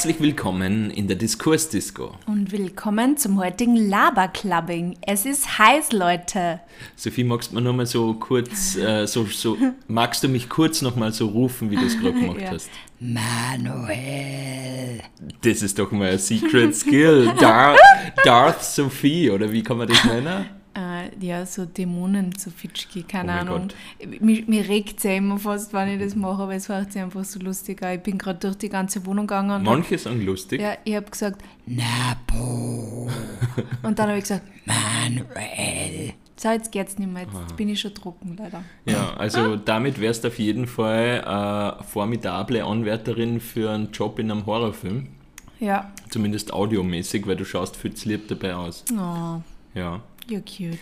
Herzlich willkommen in der Diskursdisco. Und willkommen zum heutigen Laberclubbing. Es ist heiß, Leute. Sophie, magst du mir nochmal so kurz, äh, so, so, magst du mich kurz nochmal so rufen, wie du es gerade gemacht Ja. hast? Manuel. Das ist doch mal ein Secret Skill. Dar Darth Sophie, oder wie kann man das nennen? Äh, ja, so Dämonen zu Fitschki, keine Oh Ahnung. Mir, mir regt es ja immer fast, wenn ich das mache, aber es macht sich einfach so lustig. an. Ich bin gerade durch die ganze Wohnung gegangen Manche sagen lustig. ja, ich habe gesagt, Napo. und dann habe ich gesagt, Manuel. So, jetzt geht's nicht mehr. Jetzt bin ich schon trocken, leider. Ja, also damit wärst du auf jeden Fall eine formidable Anwärterin für einen Job in einem Horrorfilm. Ja. Zumindest audiomäßig, weil du schaust viel zu lieb dabei aus. Oh, Ja. You're cute.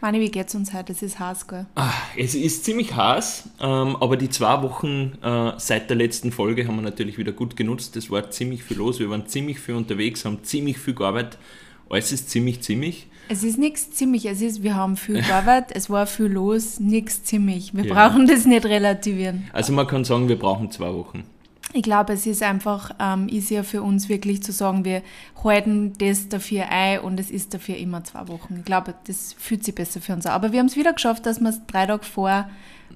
Mani, wie geht's uns heute? Es ist heiß, gell? Ah, Es ist ziemlich heiß, ähm, aber die zwei Wochen äh, seit der letzten Folge haben wir natürlich wieder gut genutzt. Es war ziemlich viel los, wir waren ziemlich viel unterwegs, haben ziemlich viel gearbeitet. Alles ist ziemlich, ziemlich. Es ist nichts ziemlich, es ist, wir haben viel gearbeitet, es war viel los, nichts ziemlich. Wir Ja. brauchen das nicht relativieren. Also man kann sagen, wir brauchen zwei Wochen. Ich glaube, es ist einfach ähm, easier für uns wirklich zu sagen, wir halten das dafür ein und es ist dafür immer zwei Wochen. Ich glaube, das fühlt sich besser für uns an. Aber wir haben es wieder geschafft, dass wir es drei Tage vor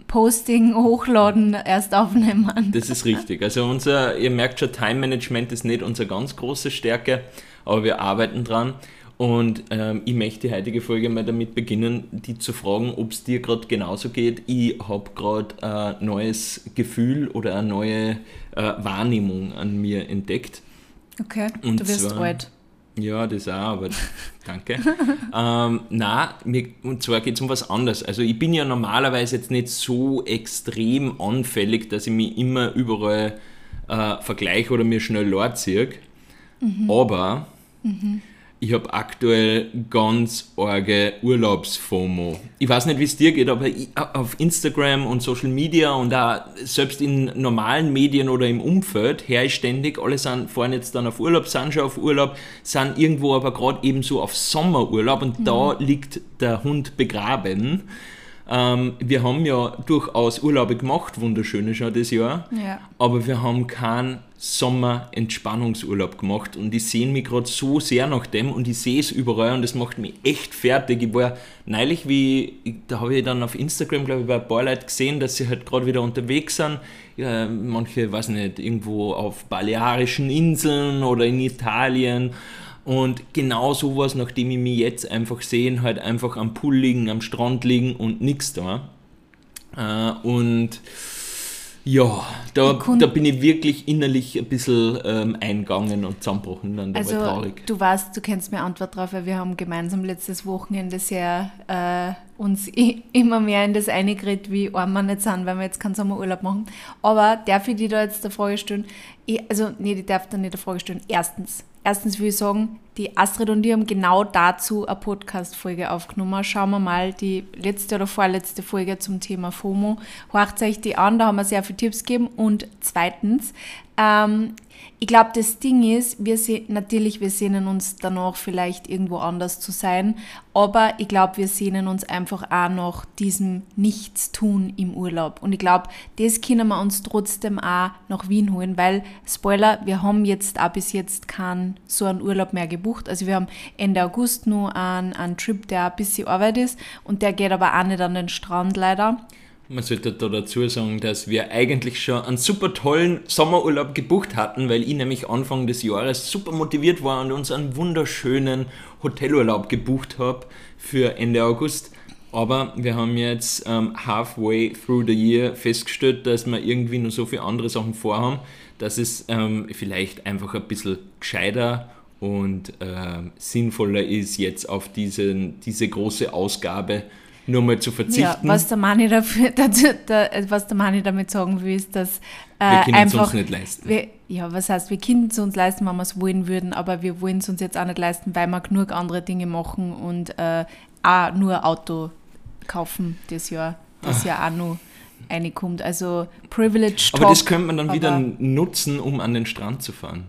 Posting, Hochladen erst aufnehmen. Das ist richtig. Also unser, ihr merkt schon, Time Management ist nicht unsere ganz große Stärke, aber wir arbeiten dran. Und ähm, ich möchte die heutige Folge mal damit beginnen, die zu fragen, ob es dir gerade genauso geht. Ich habe gerade ein neues Gefühl oder eine neue äh, Wahrnehmung an mir entdeckt. Okay, Und du wirst zwar- alt. Ja, das auch, aber danke. ähm, na, mir, und zwar geht es um was anderes. Also ich bin ja normalerweise jetzt nicht so extrem anfällig, dass ich mich immer überall äh, vergleiche oder mir schnell leer ziehe. Aber ich habe aktuell ganz arge Urlaubsfomo. Ich weiß nicht, wie es dir geht, aber ich, auf Instagram und Social Media und auch selbst in normalen Medien oder im Umfeld her ich ständig, alle sind, fahren jetzt dann auf Urlaub, sind schon auf Urlaub, sind irgendwo aber gerade eben so auf Sommerurlaub und da liegt der Hund begraben. Ähm, wir haben ja durchaus Urlaube gemacht, wunderschöne schon das Jahr Ja. aber wir haben keinen Sommer-Entspannungsurlaub gemacht und ich sehe mich gerade so sehr nach dem und ich sehe es überall und das macht mich echt fertig. Ich war neulich, wie, da habe ich dann auf Instagram, glaube ich, bei ein paar Leuten gesehen, dass sie halt gerade wieder unterwegs sind. Ja, manche, weiß nicht, irgendwo auf Balearischen Inseln oder in Italien. Und genau sowas, nachdem ich mich jetzt einfach sehe, halt einfach am Pool liegen, am Strand liegen und nichts da. Äh, und ja, da, da bin ich wirklich innerlich ein bisschen ähm, eingegangen und zusammengebrochen dann Also traurig. du weißt, du kennst meine Antwort drauf, weil wir haben gemeinsam letztes Wochenende sehr äh, uns immer mehr in das eingeredet, wie arm wir nicht sind, weil wir jetzt keinen Sommerurlaub machen. Aber darf ich dir da jetzt eine Frage stellen? Ich, also nee, ich darf da nicht eine Frage stellen. Erstens, erstens will ich sagen, die Astrid und ich haben genau dazu eine Podcast-Folge aufgenommen. Schauen wir mal die letzte oder vorletzte Folge zum Thema FOMO. Horcht euch die an, da haben wir sehr viele Tipps gegeben. Und zweitens, ähm, ich glaube, das Ding ist, wir se natürlich, wir sehnen uns danach vielleicht irgendwo anders zu sein, aber ich glaube, wir sehnen uns einfach auch nach diesem Nichtstun im Urlaub. Und ich glaube, das können wir uns trotzdem auch nach Wien holen, weil, Spoiler, wir haben jetzt auch bis jetzt keinen so einen Urlaub mehr gebucht. Also wir haben Ende August nur einen, einen Trip, der ein bisschen Arbeit ist und der geht aber auch nicht an den Strand leider. Man sollte da dazu sagen, dass wir eigentlich schon einen super tollen Sommerurlaub gebucht hatten, weil ich nämlich Anfang des Jahres super motiviert war und uns einen wunderschönen Hotelurlaub gebucht habe für Ende August. Aber wir haben jetzt ähm, halfway through the year festgestellt, dass wir irgendwie noch so viele andere Sachen vorhaben, dass es ähm, vielleicht einfach ein bisschen gescheiter und ähm, sinnvoller ist, jetzt auf diesen, diese große Ausgabe nur mal zu verzichten. Ja, was der Mani dafür, dazu, da, was der Mani damit sagen will, ist, dass äh, Wir können es einfach, uns nicht leisten. Wir, ja, was heißt, wir können es uns leisten, wenn wir es wollen würden, aber wir wollen es uns jetzt auch nicht leisten, weil wir genug andere Dinge machen und äh, auch nur Auto kaufen das Jahr, das ja auch noch reinkommt. Also Privilege Aber Talk, das könnte man dann aber- wieder nutzen, um an den Strand zu fahren.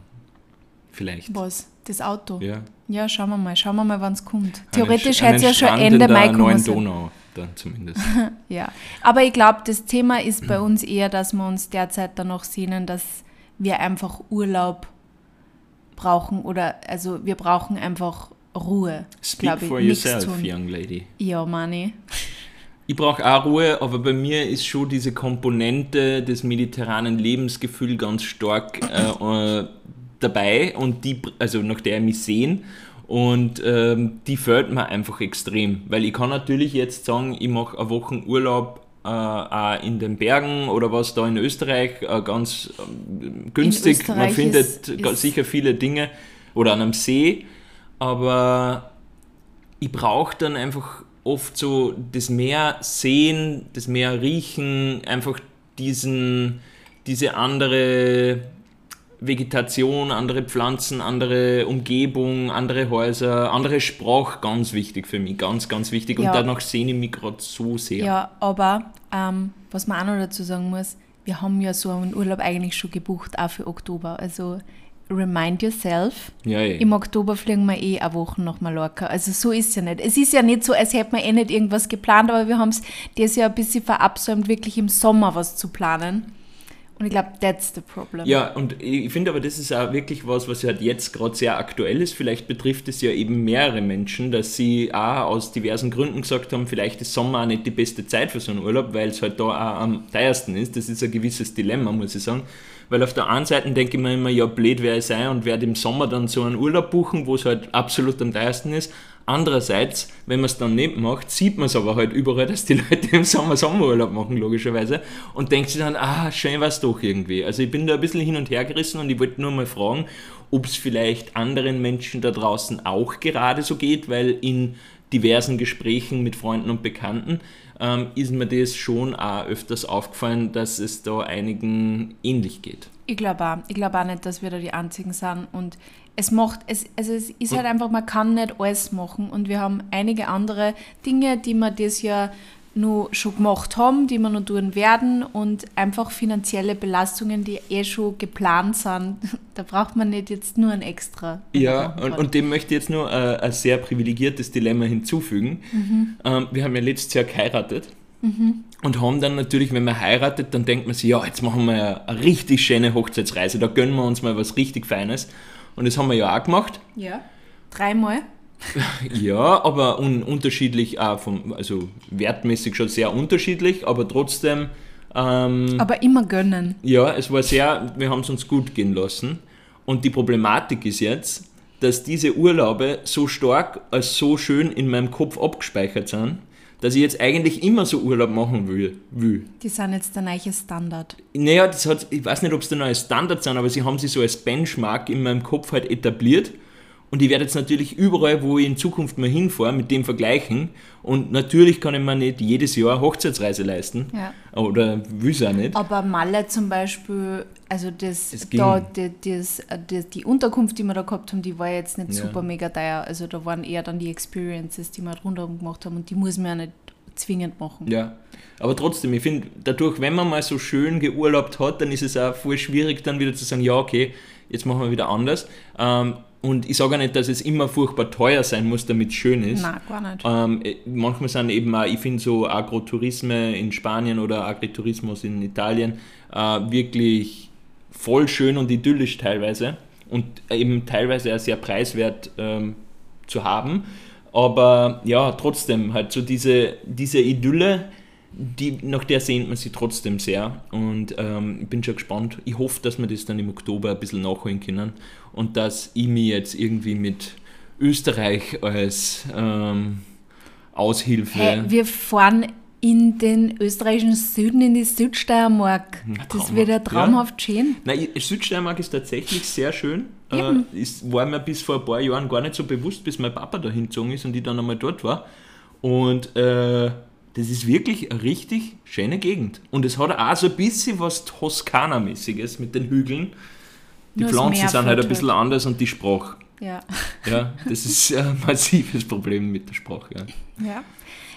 Vielleicht. Was? Das Auto? Ja. Ja, schauen wir mal, schauen wir mal, wann es kommt. Theoretisch hätte es ja schon Ende Mai kommen. Donau, dann zumindest. Ja, aber ich glaube, das Thema ist bei uns eher, dass wir uns derzeit danach sehnen, dass wir einfach Urlaub brauchen oder also wir brauchen einfach Ruhe. Speak ich, for nichts yourself, young lady. Ja, Mani. Ich brauche auch Ruhe, aber bei mir ist schon diese Komponente des mediterranen Lebensgefühls ganz stark äh, äh, dabei und die, also nach der ich mich sehen. Und ähm, die fällt mir einfach extrem, weil ich kann natürlich jetzt sagen, ich mache eine Woche Urlaub äh, auch in den Bergen oder was da in Österreich äh, ganz ähm, günstig. Österreich Man findet ist- ist- sicher viele Dinge oder an einem See, aber ich brauche dann einfach oft so das Meer sehen, das Meer riechen, einfach diesen, diese andere Vegetation, andere Pflanzen, andere Umgebung, andere Häuser, andere Sprache, ganz wichtig für mich, ganz, ganz wichtig. Und Ja. danach sehne ich mich gerade so sehr. Ja, aber ähm, was man auch noch dazu sagen muss, wir haben ja so einen Urlaub eigentlich schon gebucht, auch für Oktober. Also remind yourself. Ja, ja. Im Oktober fliegen wir eh eine Woche nach Mallorca. Also so ist es ja nicht. Es ist ja nicht so, als hätten wir eh nicht irgendwas geplant, aber wir haben es dieses Jahr ein bisschen verabsäumt, wirklich im Sommer was zu planen. Und ich glaube, that's the problem. Ja, und ich finde aber, das ist auch wirklich was, was halt jetzt gerade sehr aktuell ist. Vielleicht betrifft es ja eben mehrere Menschen, dass sie auch aus diversen Gründen gesagt haben, vielleicht ist Sommer auch nicht die beste Zeit für so einen Urlaub, weil es halt da auch am teuersten ist. Das ist ein gewisses Dilemma, muss ich sagen. Weil auf der einen Seite denke ich mir immer, ja, blöd wäre ich sein und werde im Sommer dann so einen Urlaub buchen, wo es halt absolut am teuersten ist. Andererseits, wenn man es dann nicht macht, sieht man es aber halt überall, dass die Leute im Sommer Sommerurlaub machen, logischerweise. Und denkt sich dann, ah, schön war es doch irgendwie. Also ich bin da ein bisschen hin und her gerissen und ich wollte nur mal fragen, ob es vielleicht anderen Menschen da draußen auch gerade so geht, weil in diversen Gesprächen mit Freunden und Bekannten ähm, ist mir das schon auch öfters aufgefallen, dass es da einigen ähnlich geht. Ich glaube auch. Ich glaube auch nicht, dass wir da die Einzigen sind. Und es macht, es, also es ist halt einfach, man kann nicht alles machen. Und wir haben einige andere Dinge, die wir das Jahr nur schon gemacht haben, die wir noch tun werden und einfach finanzielle Belastungen, die eh schon geplant sind. Da braucht man nicht jetzt nur ein extra. Ja, und, und dem möchte ich jetzt nur äh, ein sehr privilegiertes Dilemma hinzufügen. Ähm, wir haben ja letztes Jahr geheiratet und haben dann natürlich, wenn man heiratet, dann denkt man sich, ja, jetzt machen wir eine richtig schöne Hochzeitsreise, da gönnen wir uns mal was richtig Feines. Und das haben wir ja auch gemacht. Ja. Dreimal. Ja, aber un unterschiedlich, auch vom, also wertmäßig schon sehr unterschiedlich, aber trotzdem, ähm, Aber immer gönnen. ja, es war sehr, wir haben es uns gut gehen lassen. Und die Problematik ist jetzt, dass diese Urlaube so stark als so schön in meinem Kopf abgespeichert sind, dass ich jetzt eigentlich immer so Urlaub machen will. will. Die sind jetzt der neue Standard. Naja, das hat, ich weiß nicht, ob es der neue Standard sind, aber sie haben sich so als Benchmark in meinem Kopf halt etabliert. Und ich werde jetzt natürlich überall, wo ich in Zukunft mal hinfahre, mit dem vergleichen. Und natürlich kann ich mir nicht jedes Jahr Hochzeitsreise leisten. Ja. Oder will es auch nicht. Aber Malle zum Beispiel, also das, da, die, das, die, die Unterkunft, die wir da gehabt haben, die war jetzt nicht Ja. super mega teuer. Also da waren eher dann die Experiences, die wir rundherum gemacht haben und die muss man ja nicht zwingend machen. Ja, aber trotzdem, ich finde, dadurch, wenn man mal so schön geurlaubt hat, dann ist es auch voll schwierig, dann wieder zu sagen, ja, okay, jetzt machen wir wieder anders. Ähm, und ich sage auch nicht, dass es immer furchtbar teuer sein muss, damit es schön ist. Nein, gar nicht. Ähm, äh, manchmal sind eben auch, ich finde so Agrotourisme in Spanien oder Agritourismus in Italien äh, wirklich voll schön und idyllisch teilweise und eben teilweise auch sehr preiswert ähm, zu haben. Aber ja, trotzdem, halt so diese, diese Idylle, die, nach der sehnt man sich trotzdem sehr. Und ähm, ich bin schon gespannt. Ich hoffe, dass wir das dann im Oktober ein bisschen nachholen können und dass ich mich jetzt irgendwie mit Österreich als ähm, Aushilfe. Hey, wir fahren in den österreichischen Süden, in die Südsteiermark. Na, Das wird ja traumhaft schön. Nein, Südsteiermark ist tatsächlich sehr schön. Äh, Eben. ist, war mir bis vor ein paar Jahren gar nicht so bewusst, bis mein Papa da hingezogen ist und ich dann einmal dort war. Und äh, das ist wirklich eine richtig schöne Gegend. Und es hat auch so ein bisschen was Toskana-mäßiges mit den Hügeln. Die Pflanzen sind halt ein bisschen anders und die Sprache. Ja. Ja, das ist ein massives Problem mit der Sprache. Ja. ja.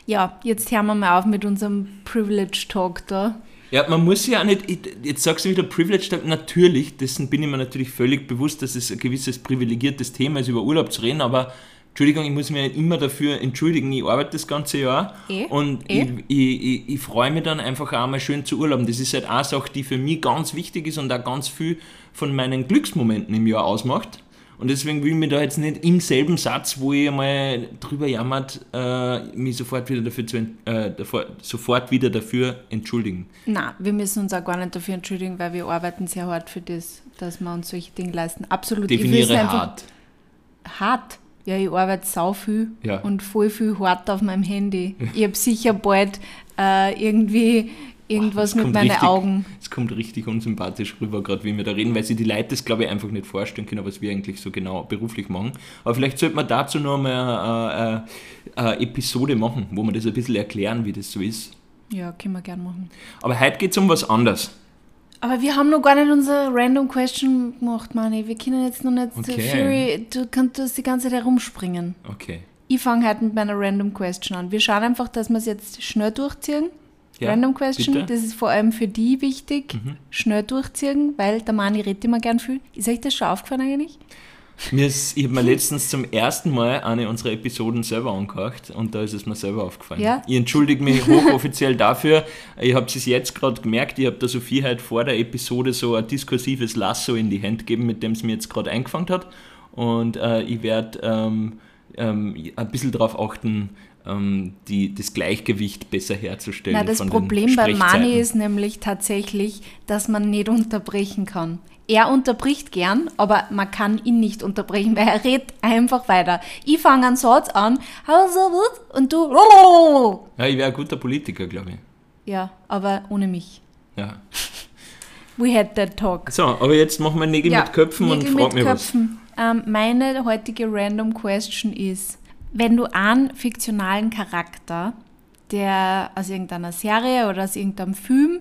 Ja, jetzt hören wir mal auf mit unserem Privilege Talk da. Ja, man muss ja auch nicht, ich- jetzt sagst du wieder Privilege, Talk, natürlich, dessen bin ich mir natürlich völlig bewusst, dass es ein gewisses privilegiertes Thema ist, über Urlaub zu reden, aber Entschuldigung, ich muss mich immer dafür entschuldigen, ich arbeite das ganze Jahr Eh, und eh. ich, ich, ich, ich freue mich dann einfach auch mal schön zu urlauben. Das ist halt eine Sache, die für mich ganz wichtig ist und auch ganz viel von meinen Glücksmomenten im Jahr ausmacht. Und deswegen will ich mich da jetzt nicht im selben Satz, wo ich einmal drüber jammert, äh, mich sofort wieder dafür, zu, äh, davor, sofort wieder dafür entschuldigen. Na, wir müssen uns auch gar nicht dafür entschuldigen, weil wir arbeiten sehr hart für das, dass wir uns solche Dinge leisten. Absolut. Definiere hart. Hart? Ja, ich arbeite sau viel Ja. und voll viel hart auf meinem Handy. Ich habe sicher bald äh, irgendwie irgendwas Es mit meinen richtig- Augen. Es kommt richtig unsympathisch rüber, gerade wie wir da reden, weil sich die Leute das, glaube ich, einfach nicht vorstellen können, was wir eigentlich so genau beruflich machen. Aber vielleicht sollte man dazu noch mal eine, eine, eine Episode machen, wo wir das ein bisschen erklären, wie das so ist. Ja, können wir gern machen. Aber heute geht es um was anderes. Aber wir haben noch gar nicht unsere Random Question gemacht, Mani. Wir können jetzt noch nicht. Okay. Fury, du kannst die ganze Zeit herumspringen. Okay. Ich fange heute mit meiner Random Question an. Wir schauen einfach, dass wir es jetzt schnell durchziehen. Ja, Random Question, bitte. das ist vor allem für die wichtig. Mhm. Schnell durchziehen, weil der Mani redet immer gern viel. Ist euch das schon aufgefallen eigentlich? Mir ist, ich habe mir letztens zum ersten Mal eine unserer Episoden selber angehört und da ist es mir selber aufgefallen. Ja? Ich entschuldige mich hochoffiziell dafür. Ich habe es jetzt gerade gemerkt, ich habe der Sophie heute vor der Episode so ein diskursives Lasso in die Hand gegeben, mit dem es mir jetzt gerade eingefangen hat. Und äh, ich werde ähm, ähm, ein bisschen darauf achten, die, das Gleichgewicht besser herzustellen. Na, das Problem bei Mani ist nämlich tatsächlich, dass man nicht unterbrechen kann. Er unterbricht gern, aber man kann ihn nicht unterbrechen, weil er redet einfach weiter. Ich fange einen Satz an, und du, Ja, ich wäre ein guter Politiker, glaube ich. ja, aber ohne mich. Ja. We had that talk. So, aber jetzt machen wir Nägel mit Köpfen Nägel und frag mit mich was. Köpfen. Ähm, meine heutige Random Question ist, wenn du einen fiktionalen Charakter, der aus irgendeiner Serie oder aus irgendeinem Film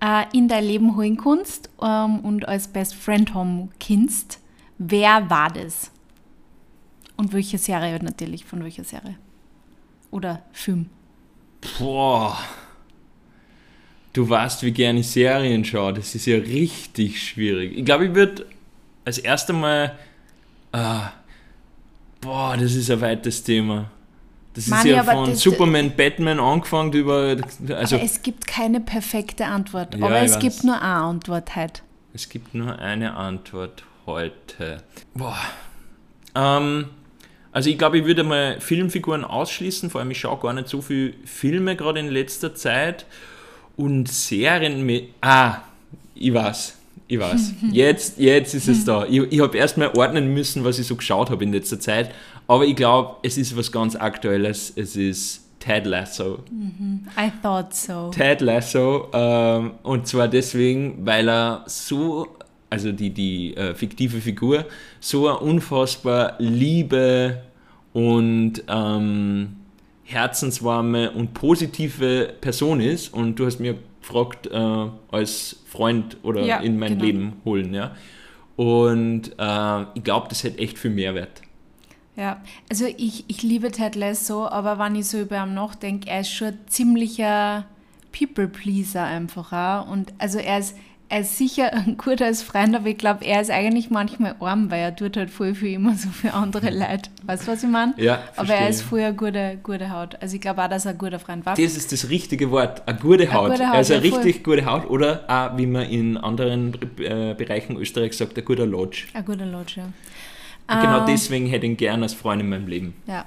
äh, in dein Leben holen kannst ähm, und als Best Friend haben kannst, wer war das? Und welche Serie natürlich, von welcher Serie? Oder Film? Boah. Du weißt, wie gerne ich Serien schaue. Das ist ja richtig schwierig. Ich glaube, ich würde als erstes Mal. Ah, boah, das ist ein weites Thema. Das Mani, ist ja von das- Superman, Batman angefangen über. Also, aber es gibt keine perfekte Antwort, Ja, aber es weiß. gibt nur eine Antwort heute. Es gibt nur eine Antwort heute. Boah. Ähm, also ich glaube, ich würde mal Filmfiguren ausschließen, vor allem ich schaue gar nicht so viele Filme gerade in letzter Zeit. Und Serien mit. Ah, ich weiß. Ich weiß. Jetzt, jetzt ist es da. Ich, ich habe erstmal ordnen müssen, was ich so geschaut habe in letzter Zeit. Aber ich glaube, es ist was ganz Aktuelles. Es ist Ted Lasso. I thought so. Ted Lasso ähm, und zwar deswegen, weil er so, also die, die äh, fiktive Figur, so eine unfassbar liebe und ähm, herzenswarme und positive Person ist und du hast mir gefragt, äh, als Freund oder Ja, in mein genau. Leben holen, ja. Und äh, ich glaube, das hätte echt viel Mehrwert. Ja, also ich, ich liebe Ted Lasso, aber wenn ich so über ihn nachdenke, er ist schon ein ziemlicher People-Pleaser einfach auch. Und also er ist, er ist sicher ein guter als Freund, aber ich glaube, er ist eigentlich manchmal arm, weil er tut halt voll viel immer so für andere Leute. Weißt du, was ich meine? Ja, aber verstehe. er ist voll eine gute, gute Haut. Also ich glaube auch, dass er ein guter Freund war. Das ist das richtige Wort, eine gute Haut. gute Haut, also eine ja, voll. richtig gute Haut oder auch, wie man in anderen äh, Bereichen Österreichs sagt, ein guter Lodge. Ein guter Lodge, ja. Und genau Ähm, deswegen hätte ich ihn gern als Freund in meinem Leben. Ja.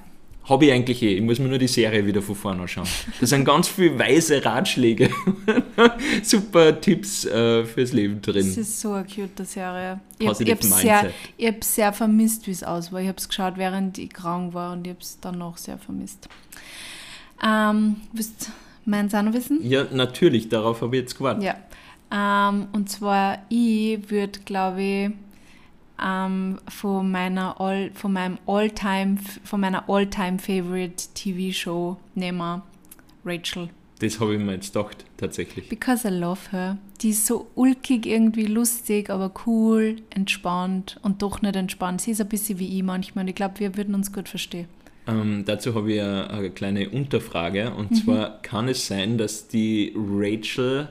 Habe ich eigentlich eh. Ich muss mir nur die Serie wieder von vorne anschauen. Da sind ganz viele weise Ratschläge, super Tipps äh, fürs Leben Das drin. ist so eine cute Serie. Ich habe hab sehr, ich hab sehr vermisst, wie es aus war. Ich habe es geschaut, während ich krank war und ich habe es dann noch sehr vermisst. Ähm, willst du meins auch noch wissen? Ja, natürlich, darauf habe ich jetzt gewartet. Ja. Ähm, und zwar, ich würde, glaube ich, ähm, von meiner All, von meinem All-Time, von meiner All-Time-Favorite TV-Show nehmen Rachel. Das habe ich mir jetzt gedacht, tatsächlich. Because I love her. Die ist so ulkig, irgendwie lustig, aber cool, entspannt und doch nicht entspannt. Sie ist ein bisschen wie ich manchmal und ich glaube, wir würden uns gut verstehen. Ähm, dazu habe ich eine, eine kleine Unterfrage. Und Mhm. zwar kann es sein, dass die Rachel,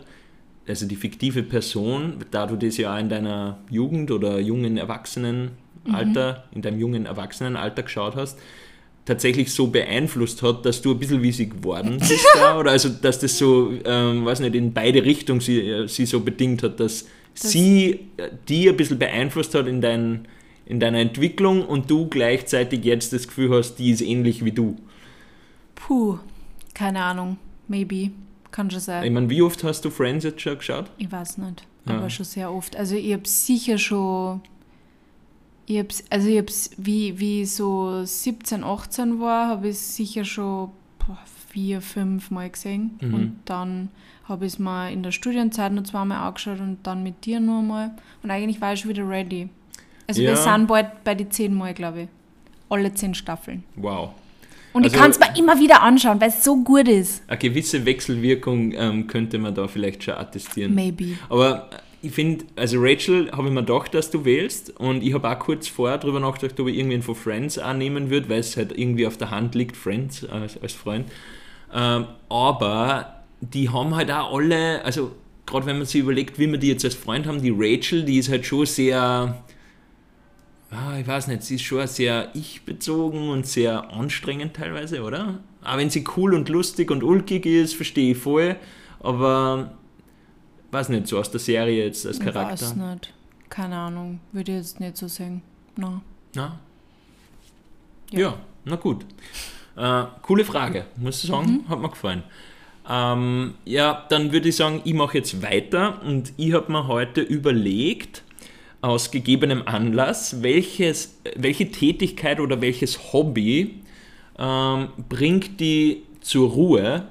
also die fiktive Person, da du das ja in deiner Jugend oder jungen Erwachsenenalter, Mhm. in deinem jungen Erwachsenenalter geschaut hast, tatsächlich so beeinflusst hat, dass du ein bisschen wie sie geworden bist da? Oder also, dass das so, ähm, weiß nicht, in beide Richtungen sie, äh, sie so bedingt hat, dass Das- sie äh, die ein bisschen beeinflusst hat in dein in deiner Entwicklung und du gleichzeitig jetzt das Gefühl hast, die ist ähnlich wie du? Puh, keine Ahnung. Maybe. Kann schon Ich sein. meine, wie oft hast du Friends jetzt schon geschaut? Ich weiß nicht. Ja. Aber schon sehr oft. Also ich habe sicher schon. Ich hab's, also ich hab's, wie, wie ich so 17, 18 war, habe ich sicher schon boah, vier, fünf Mal gesehen. Mhm. Und dann habe ich es mal in der Studienzeit noch zweimal angeschaut und dann mit dir nur mal. Und eigentlich war ich schon wieder ready. Also Ja. wir sind bald bei die zehn Mal, glaube ich. Alle zehn Staffeln. Wow. Und Also- ich kann es mir immer wieder anschauen, weil es so gut ist. Eine gewisse Wechselwirkung ähm, könnte man da vielleicht schon attestieren. Maybe. Aber ich finde, also Rachel habe ich mir gedacht, dass du wählst und ich habe auch kurz vorher darüber nachgedacht, ob ich irgendwen von Friends annehmen würde, weil es halt irgendwie auf der Hand liegt, Friends als, als Freund. Ähm, aber die haben halt auch alle, also gerade wenn man sich überlegt, wie wir die jetzt als Freund haben, die Rachel, die ist halt schon sehr, ah, ich weiß nicht, sie ist schon sehr ich-bezogen und sehr anstrengend teilweise, oder? Auch wenn sie cool und lustig und ulkig ist, verstehe ich voll, aber weiß nicht, so aus der Serie jetzt als Ich weiß Charakter. nicht. Keine Ahnung. Würde ich jetzt nicht so sagen. No. Na? Ja. Ja. na gut. Äh, coole Frage, muss ich sagen, hat mir gefallen. Ähm, ja, dann würde ich sagen, ich mache jetzt weiter und ich habe mir heute überlegt, aus gegebenem Anlass, welches, welche Tätigkeit oder welches Hobby ähm, bringt die zur Ruhe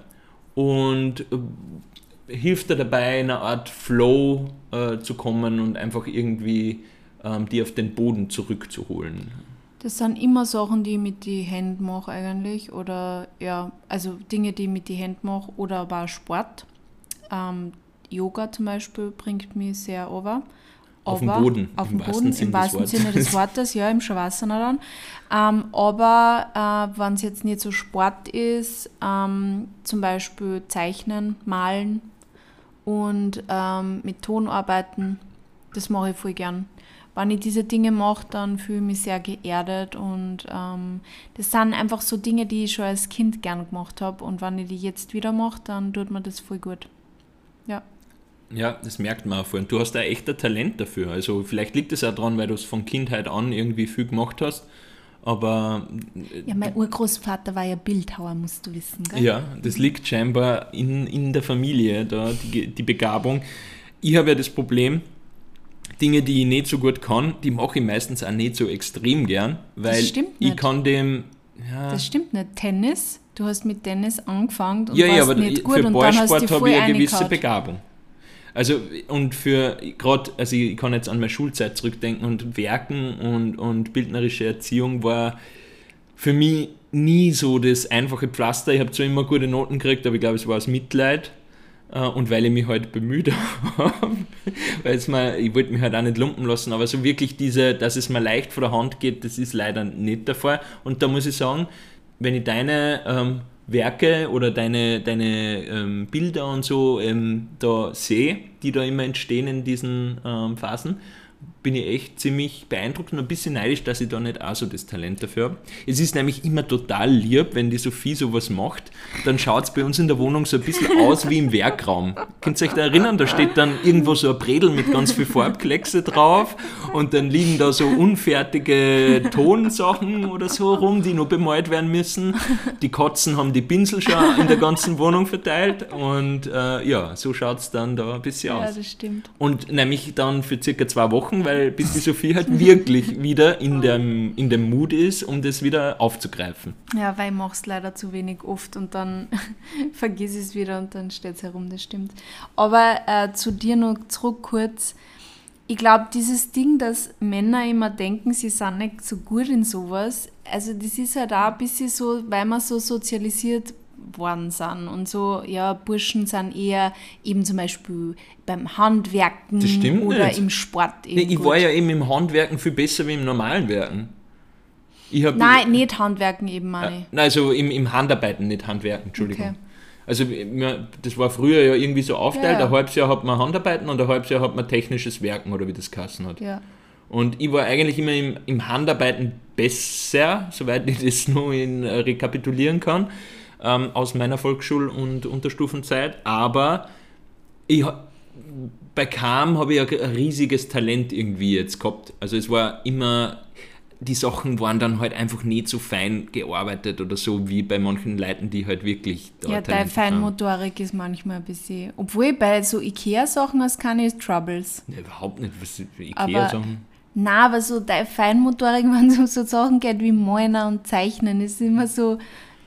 und äh, hilft dir dabei, in eine Art Flow äh, zu kommen und einfach irgendwie ähm, die auf den Boden zurückzuholen. Das sind immer Sachen, die ich mit die Hände mache eigentlich. Oder ja, also Dinge, die ich mit die Hände mache oder aber auch Sport. Ähm, Yoga zum Beispiel bringt mich sehr over. Auf dem Boden, Auf im dem wahrsten Boden, Sinn im des wahrsten Wortes. Sinne des Wortes, ja, im Shavasana dann. Ähm, aber äh, wenn es jetzt nicht so Sport ist, ähm, zum Beispiel Zeichnen, Malen und ähm, mit Ton arbeiten, das mache ich voll gern. Wenn ich diese Dinge mache, dann fühle ich mich sehr geerdet und ähm, das sind einfach so Dinge, die ich schon als Kind gern gemacht habe und wenn ich die jetzt wieder mache, dann tut mir das voll gut. Ja. Ja, das merkt man auch voll. Und du hast da echt ein Talent dafür. Also vielleicht liegt es auch daran, weil du es von Kindheit an irgendwie viel gemacht hast. Aber Ja, mein Urgroßvater war ja Bildhauer, musst du wissen, gell? ja, das liegt scheinbar in, in der Familie, da die, die Begabung. Ich habe ja das Problem, Dinge, die ich nicht so gut kann, die mache ich meistens auch nicht so extrem gern, weil stimmt ich kann dem. Ja, Das stimmt nicht. Tennis, du hast mit Tennis angefangen und ja, ja, warst aber nicht ich- gut für und dann hast du dich habe voll ich eine gewisse. Begabung. Also, und für gerade, also ich kann jetzt an meine Schulzeit zurückdenken und Werken und, und bildnerische Erziehung war für mich nie so das einfache Pflaster. Ich habe zwar immer gute Noten gekriegt, aber ich glaube, es war aus Mitleid äh, und weil ich mich halt bemüht habe. weil es mir, ich wollte mich halt auch nicht lumpen lassen, aber so wirklich diese, dass es mir leicht von der Hand geht, das ist leider nicht der Fall. Und da muss ich sagen, wenn ich deine ähm, Werke oder deine, deine ähm, Bilder und so ähm, da sehe, die da immer entstehen in diesen ähm, Phasen, bin ich echt ziemlich beeindruckt und ein bisschen neidisch, dass ich da nicht auch so das Talent dafür habe. Es ist nämlich immer total lieb, wenn die Sophie sowas macht, dann schaut es bei uns in der Wohnung so ein bisschen aus wie im Werkraum. Könnt ihr euch da erinnern? Da steht dann irgendwo so ein Bredel mit ganz viel Farbkleckse drauf und dann liegen da so unfertige Tonsachen oder so rum, die noch bemalt werden müssen. Die Katzen haben die Pinsel schon in der ganzen Wohnung verteilt und äh, ja, so schaut es dann da ein bisschen Ja, aus. das stimmt. Und nämlich dann für circa zwei Wochen, weil bis die Sophie halt wirklich wieder in dem, in dem Mut ist, um das wieder aufzugreifen. Ja, weil ich mache es leider zu wenig oft und dann vergiss es wieder und dann steht es herum, das stimmt. Aber äh, zu dir noch zurück kurz. Ich glaube, dieses Ding, dass Männer immer denken, sie sind nicht so gut in sowas, also das ist halt auch ein bisschen so, weil wir so sozialisiert worden sind und so, ja, Burschen sind eher eben zum Beispiel beim Handwerken Das stimmt oder nicht. im Sport eben Nee, ich gut. war ja eben im Handwerken viel besser wie im normalen Werken. Nein, nicht Handwerken eben, meine ich. Äh, nein, also im, im Handarbeiten, nicht Handwerken, Entschuldigung. Okay. Also das war früher ja irgendwie so aufgeteilt, Ja, ja. ein halbes Jahr hat man Handarbeiten und ein halbes Jahr hat man technisches Werken oder wie das geheißen hat. Ja. Und ich war eigentlich immer im, im Handarbeiten besser, soweit ich das nur in, äh, rekapitulieren kann, ähm, aus meiner Volksschul- und Unterstufenzeit. Aber ich, bei Kam habe ich ein riesiges Talent irgendwie jetzt gehabt. Also es war immer, die Sachen waren dann halt einfach nicht so fein gearbeitet oder so wie bei manchen Leuten, die halt wirklich da Ja, deine Feinmotorik ist manchmal ein bisschen, obwohl bei so Ikea-Sachen hast keine Troubles. Ja, überhaupt nicht, was Ikea-Sachen? Na, aber so deine Feinmotorik, wenn es um so Sachen geht wie Malen und Zeichnen, ist immer so,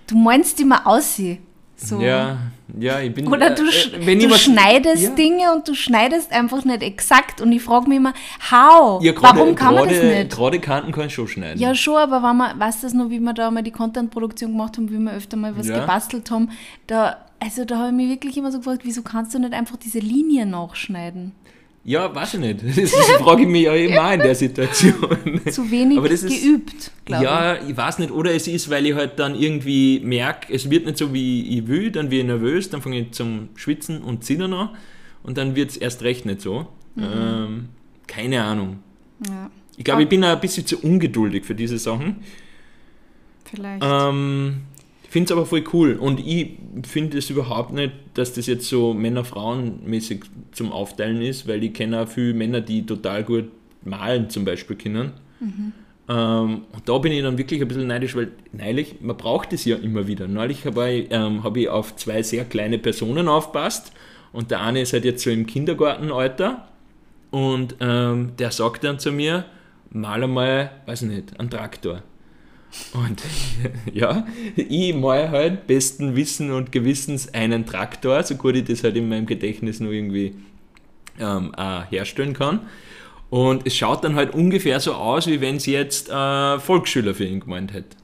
du meinst immer aussehen. So. Ja, ja, ich bin. Oder du, äh, du schneidest ja. Dinge und du schneidest einfach nicht exakt. Und ich frage mich immer, how? Ja, grade, Warum kann grade, man das nicht? Gerade Kanten kann ich schon schneiden. Ja, schon, aber wenn man, weißt du noch, wie wir da mal die Content-Produktion gemacht haben, wie wir öfter mal was ja. gebastelt haben, da, also da habe ich mich wirklich immer so gefragt, wieso kannst du nicht einfach diese Linie nachschneiden? Ja, weiß ich nicht. Das frage ich mich ja immer in der Situation. Zu wenig ist, geübt, glaube ich. Ja, ich weiß nicht. Oder es ist, weil ich halt dann irgendwie merke, es wird nicht so, wie ich will, dann werde ich nervös, dann fange ich zum Schwitzen und Zittern an und dann wird es erst recht nicht so. Mhm. Ähm, keine Ahnung. Ja. Ich glaube, ich bin auch ein bisschen zu ungeduldig für diese Sachen. Vielleicht. Ähm, finde es aber voll cool und ich finde es überhaupt nicht, dass das jetzt so Männer-Frauen-mäßig zum Aufteilen ist, weil ich kenne auch viele Männer, die total gut malen zum Beispiel können. Mhm. Ähm, und da bin ich dann wirklich ein bisschen neidisch, weil neulich, man braucht es ja immer wieder. Neulich habe ich, ähm, hab ich auf zwei sehr kleine Personen aufpasst und der eine ist halt jetzt so im Kindergartenalter und ähm, der sagt dann zu mir, mal einmal, weiß ich nicht, einen Traktor. Und ja, ich mal halt besten Wissen und Gewissens einen Traktor, so gut ich das halt in meinem Gedächtnis nur irgendwie ähm, herstellen kann. Und es schaut dann halt ungefähr so aus, wie wenn sie jetzt äh, Volksschüler für ihn gemeint hätte.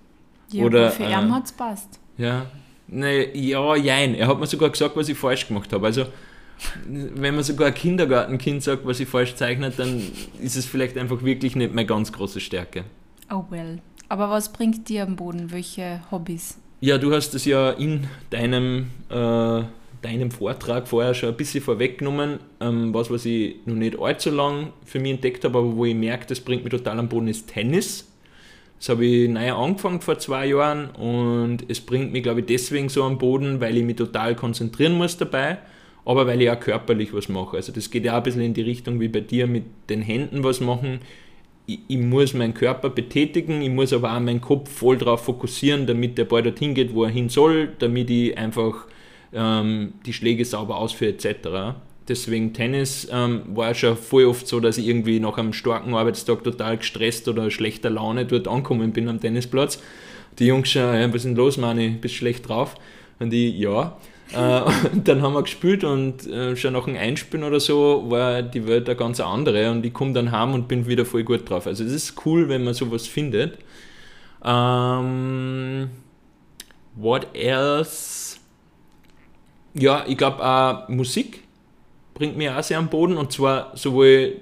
Ja, Oder, für ihn äh, hat es passt. Ja, ne, ja, jein. Er hat mir sogar gesagt, was ich falsch gemacht habe. Also, wenn man sogar ein Kindergartenkind sagt, was ich falsch zeichnet, dann ist es vielleicht einfach wirklich nicht meine ganz große Stärke. Oh well. Aber was bringt dir am Boden? Welche Hobbys? Ja, du hast es ja in deinem, äh, deinem Vortrag vorher schon ein bisschen vorweggenommen. Ähm, was, was ich noch nicht allzu lang für mich entdeckt habe, aber wo ich merke, das bringt mich total am Boden, ist Tennis. Das habe ich neu angefangen vor zwei Jahren und es bringt mich, glaube ich, deswegen so am Boden, weil ich mich total konzentrieren muss dabei, aber weil ich auch körperlich was mache. Also das geht ja auch ein bisschen in die Richtung wie bei dir mit den Händen was machen ich, ich, muss meinen Körper betätigen, ich muss aber auch meinen Kopf voll darauf fokussieren, damit der Ball dorthin geht, wo er hin soll, damit ich einfach ähm, die Schläge sauber ausführe etc. Deswegen Tennis ähm, war schon voll oft so, dass ich irgendwie nach einem starken Arbeitstag total gestresst oder schlechter Laune dort angekommen bin am Tennisplatz. Die Jungs schon, ja, was ist denn los, Manni, bist schlecht drauf? Und ich, ja, äh, und dann haben wir gespielt und äh, schon nach dem Einspielen oder so war die Welt eine ganz andere und ich komme dann heim und bin wieder voll gut drauf. Also es ist cool, wenn man sowas findet. Ähm, what else? Ja, ich glaube auch Musik bringt mich auch sehr am Boden und zwar sowohl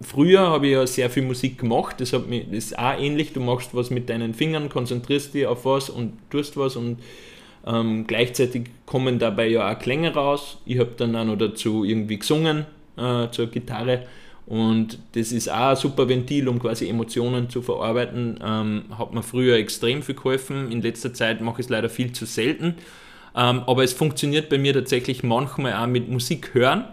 früher habe ich ja sehr viel Musik gemacht, das, hat mich, das ist auch ähnlich, du machst was mit deinen Fingern, konzentrierst dich auf was und tust was und ähm, gleichzeitig kommen dabei ja auch Klänge raus. Ich habe dann auch noch dazu irgendwie gesungen äh, zur Gitarre und das ist auch ein super Ventil, um quasi Emotionen zu verarbeiten. Ähm, hat mir früher extrem viel geholfen. In letzter Zeit mache ich es leider viel zu selten. Ähm, aber es funktioniert bei mir tatsächlich manchmal auch mit Musik hören.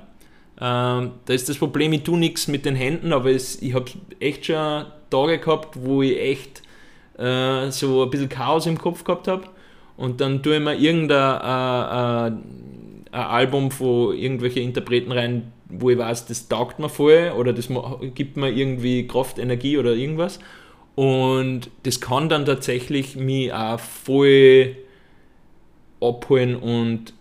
Ähm, da ist das Problem, ich tue nichts mit den Händen, aber es, ich habe echt schon Tage gehabt, wo ich echt äh, so ein bisschen Chaos im Kopf gehabt habe und dann tue ich mir irgendein äh, äh, Album von irgendwelchen Interpreten rein, wo ich weiß, das taugt mir voll oder das gibt mir irgendwie Kraft, Energie oder irgendwas. Und das kann dann tatsächlich mich auch voll abholen und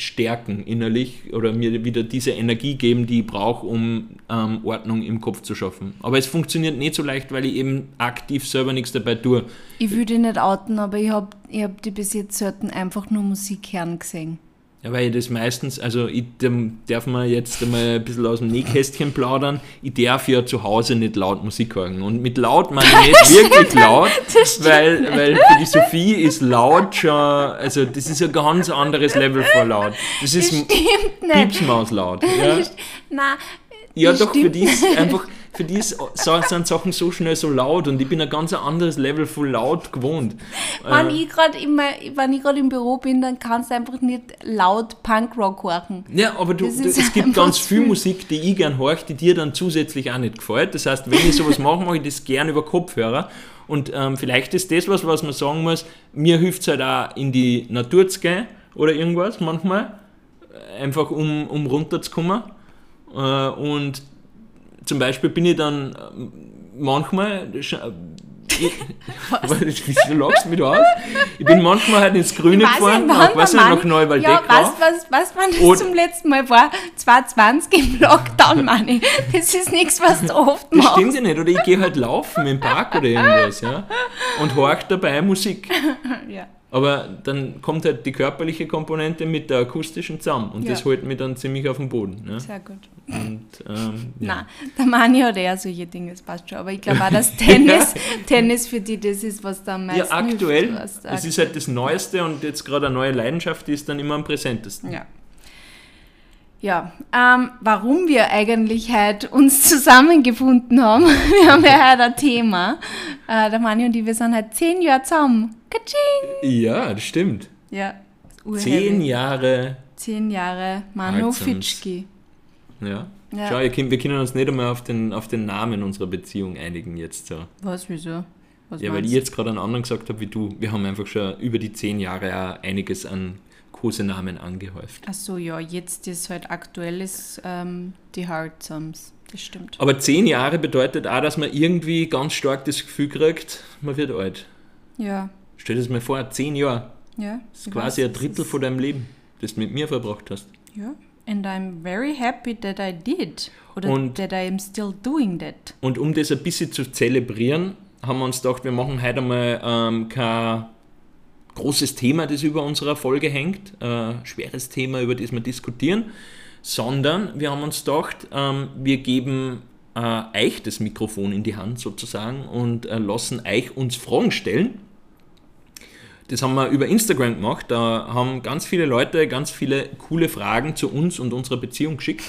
stärken innerlich oder mir wieder diese Energie geben, die ich brauche, um ähm, Ordnung im Kopf zu schaffen. Aber es funktioniert nicht so leicht, weil ich eben aktiv selber nichts dabei tue. Ich würde nicht outen, aber ich habe ich hab die bis jetzt selten einfach nur Musik hören gesehen. Ja, weil ich das meistens, also ich darf mir jetzt einmal ein bisschen aus dem Nähkästchen plaudern, ich darf ja zu Hause nicht laut Musik hören. Und mit laut meine ich nicht wirklich laut, weil, weil für die Sophie ist laut schon, also das ist ein ganz anderes Level von laut. Das ist Piepsmaus laut. Ja? Nein, ja, doch, für die ist einfach, für die ist, so, sind Sachen so schnell so laut und ich bin ein ganz anderes Level von laut gewohnt. Wenn Äh, ich gerade gerade im Büro bin, dann kannst du einfach nicht laut Punkrock horchen. ja, aber du, du, es gibt ganz viel. Musik, die ich gern horch, die dir dann zusätzlich auch nicht gefällt. Das heißt, wenn ich sowas mache, mache ich das gern über Kopfhörer. Und ähm, vielleicht ist das was, was man sagen muss, mir hilft es halt auch in die Natur zu gehen oder irgendwas manchmal, einfach um, um runterzukommen. Äh, und zum Beispiel bin ich dann ähm, manchmal. sch- Ich, was? Wieso lachst du mich da aus? Ich bin manchmal halt ins Grüne gefahren, nach, weiß nicht, nach Neuwaldeck Ja, was, rauf. was, was man zum letzten Mal war? 2020 im Lockdown, Manni. Das ist nichts, was du oft Das machst. stimmt ja nicht. Oder ich gehe halt laufen im Park oder irgendwas, ja. Und horch dabei Musik. Ja. Aber dann kommt halt die körperliche Komponente mit der akustischen zusammen. Und Ja. das hält mich dann ziemlich auf den Boden. Ne? Sehr gut. Und, ähm, ja. Nein, der Mani hat eher solche Dinge, das passt schon. Aber ich glaube auch, dass Tennis, Tennis für die das ist, was da am meisten Ja, aktuell. hilft. Es ist halt das Neueste und jetzt gerade eine neue Leidenschaft, die ist dann immer am präsentesten. Ja. Ja, ähm, warum wir eigentlich heute uns zusammengefunden haben, wir haben ja heute ein Thema. Äh, der Mani und ich, wir sind halt zehn Jahre zusammen. Katsching! Ja, das stimmt. Ja, Zehn. Jahre. Zehn Jahre Manu. Fitschki. Ja. Ja. Schau, wir können uns nicht einmal auf den, auf den Namen unserer Beziehung einigen jetzt so. Was, wieso? Was Ja, weil ich jetzt gerade einen anderen gesagt habe wie du. Wir haben einfach schon über die zehn Jahre einiges an Kosenamen angehäuft. Ach so, ja, jetzt ist halt aktuell ist ähm, die Heartsums. Das stimmt. Aber zehn Jahre bedeutet auch, dass man irgendwie ganz stark das Gefühl kriegt, man wird alt. Ja, Stell dir das mal vor, zehn Jahre. ja. Das ist quasi weiß, ein Drittel von deinem Leben, das du mit mir verbracht hast. Ja, and I'm very happy that I did. Oder Und- that I am still doing that. Und um das ein bisschen zu zelebrieren, haben wir uns gedacht, wir machen heute einmal ähm, kein großes Thema, das über unserer Folge hängt, äh, schweres Thema, über das wir diskutieren, sondern wir haben uns gedacht, ähm, wir geben äh, euch das Mikrofon in die Hand sozusagen und äh, lassen euch uns Fragen stellen. Das haben wir über Instagram gemacht. Da haben ganz viele Leute ganz viele coole Fragen zu uns und unserer Beziehung geschickt.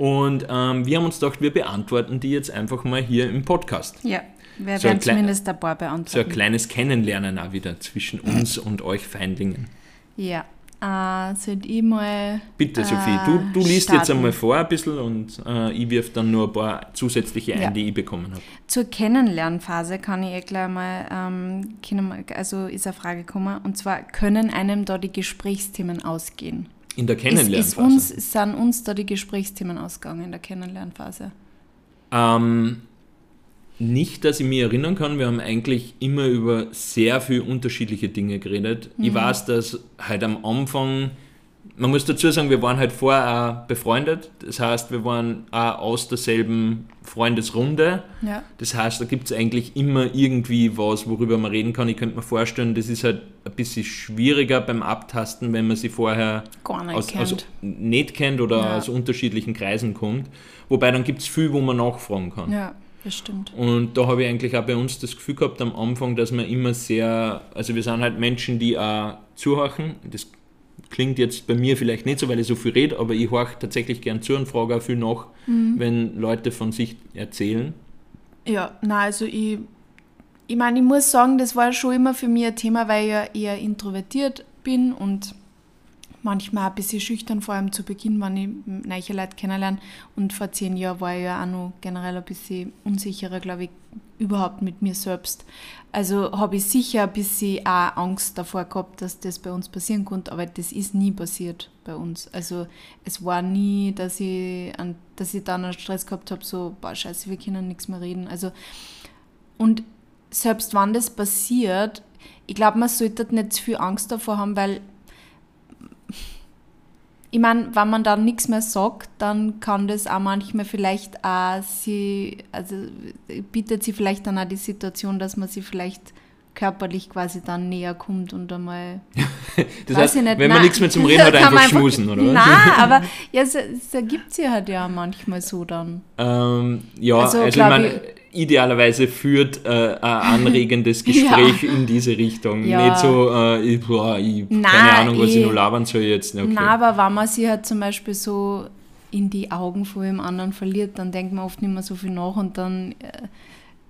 Und ähm, wir haben uns gedacht, wir beantworten die jetzt einfach mal hier im Podcast. Ja, wir So werden zumindest ein paar So ein beantworten. kleines Kennenlernen auch wieder zwischen uns und euch Feindlingen. ja, äh, sollte ich mal. Bitte, äh, Sophie, du, du liest jetzt starten. einmal vor ein bisschen und äh, ich wirf dann nur ein paar zusätzliche ein, Ja. die ich bekommen habe. Zur Kennenlernphase kann ich eh gleich mal, ähm, also ist eine Frage gekommen. Und zwar, können einem da die Gesprächsthemen ausgehen? In der Kennenlernphase. ist uns, sind uns da die Gesprächsthemen ausgegangen in der Kennenlernphase? Ähm, nicht, dass ich mich erinnern kann, wir haben eigentlich immer über sehr viele unterschiedliche Dinge geredet. Mhm. Ich weiß, dass halt am Anfang, man muss dazu sagen, wir waren halt vorher auch befreundet. Das heißt, wir waren auch aus derselben Freundesrunde. Ja. Das heißt, da gibt es eigentlich immer irgendwie was, worüber man reden kann. Ich könnte mir vorstellen, das ist halt ein bisschen schwieriger beim Abtasten, wenn man sie vorher Gar nicht aus, kennt. aus nicht kennt oder Ja. aus unterschiedlichen Kreisen kommt. Wobei dann gibt es viel, wo man nachfragen kann. Ja, das stimmt. Und da habe ich eigentlich auch bei uns das Gefühl gehabt am Anfang, dass wir immer sehr, also wir sind halt Menschen, die auch zuhören. Das klingt jetzt bei mir vielleicht nicht so, weil ich so viel rede, aber ich horche tatsächlich gern zu und frage auch viel nach, Mhm. wenn Leute von sich erzählen. Ja, na also ich, ich meine, ich muss sagen, das war schon immer für mich ein Thema, weil ich ja eher introvertiert bin und manchmal ein bisschen schüchtern, vor allem zu Beginn, wenn ich neue Leute kennenlerne. Und vor zehn Jahren war ich ja auch noch generell ein bisschen unsicherer, glaube ich, überhaupt mit mir selbst. Also habe ich sicher ein bisschen auch Angst davor gehabt, dass das bei uns passieren konnte, aber das ist nie passiert bei uns. Also es war nie, dass ich, an, dass ich dann einen Stress gehabt habe, so, boah, scheiße, wir können nichts mehr reden. Also, und selbst wenn das passiert, ich glaube, man sollte nicht zu viel Angst davor haben, weil ich meine, wenn man dann nichts mehr sagt, dann kann das auch manchmal vielleicht auch sie, also bietet sie vielleicht dann auch die Situation, dass man sie vielleicht körperlich quasi dann näher kommt und einmal. Das heißt, ich nicht, wenn man nein, nichts mehr zum Reden hat, man einfach schmusen, oder? Nein, aber ja, es, es ergibt sich halt ja manchmal so dann. Ähm, ja, Also, also, ich meine, idealerweise führt äh, ein anregendes Gespräch in diese Richtung. Ja. Nicht so, äh, ich, boah, ich Nein, keine Ahnung, was ich ich- noch labern soll jetzt. Okay. Nein, aber wenn man sie halt zum Beispiel so in die Augen von dem anderen verliert, dann denkt man oft nicht mehr so viel nach und dann, äh,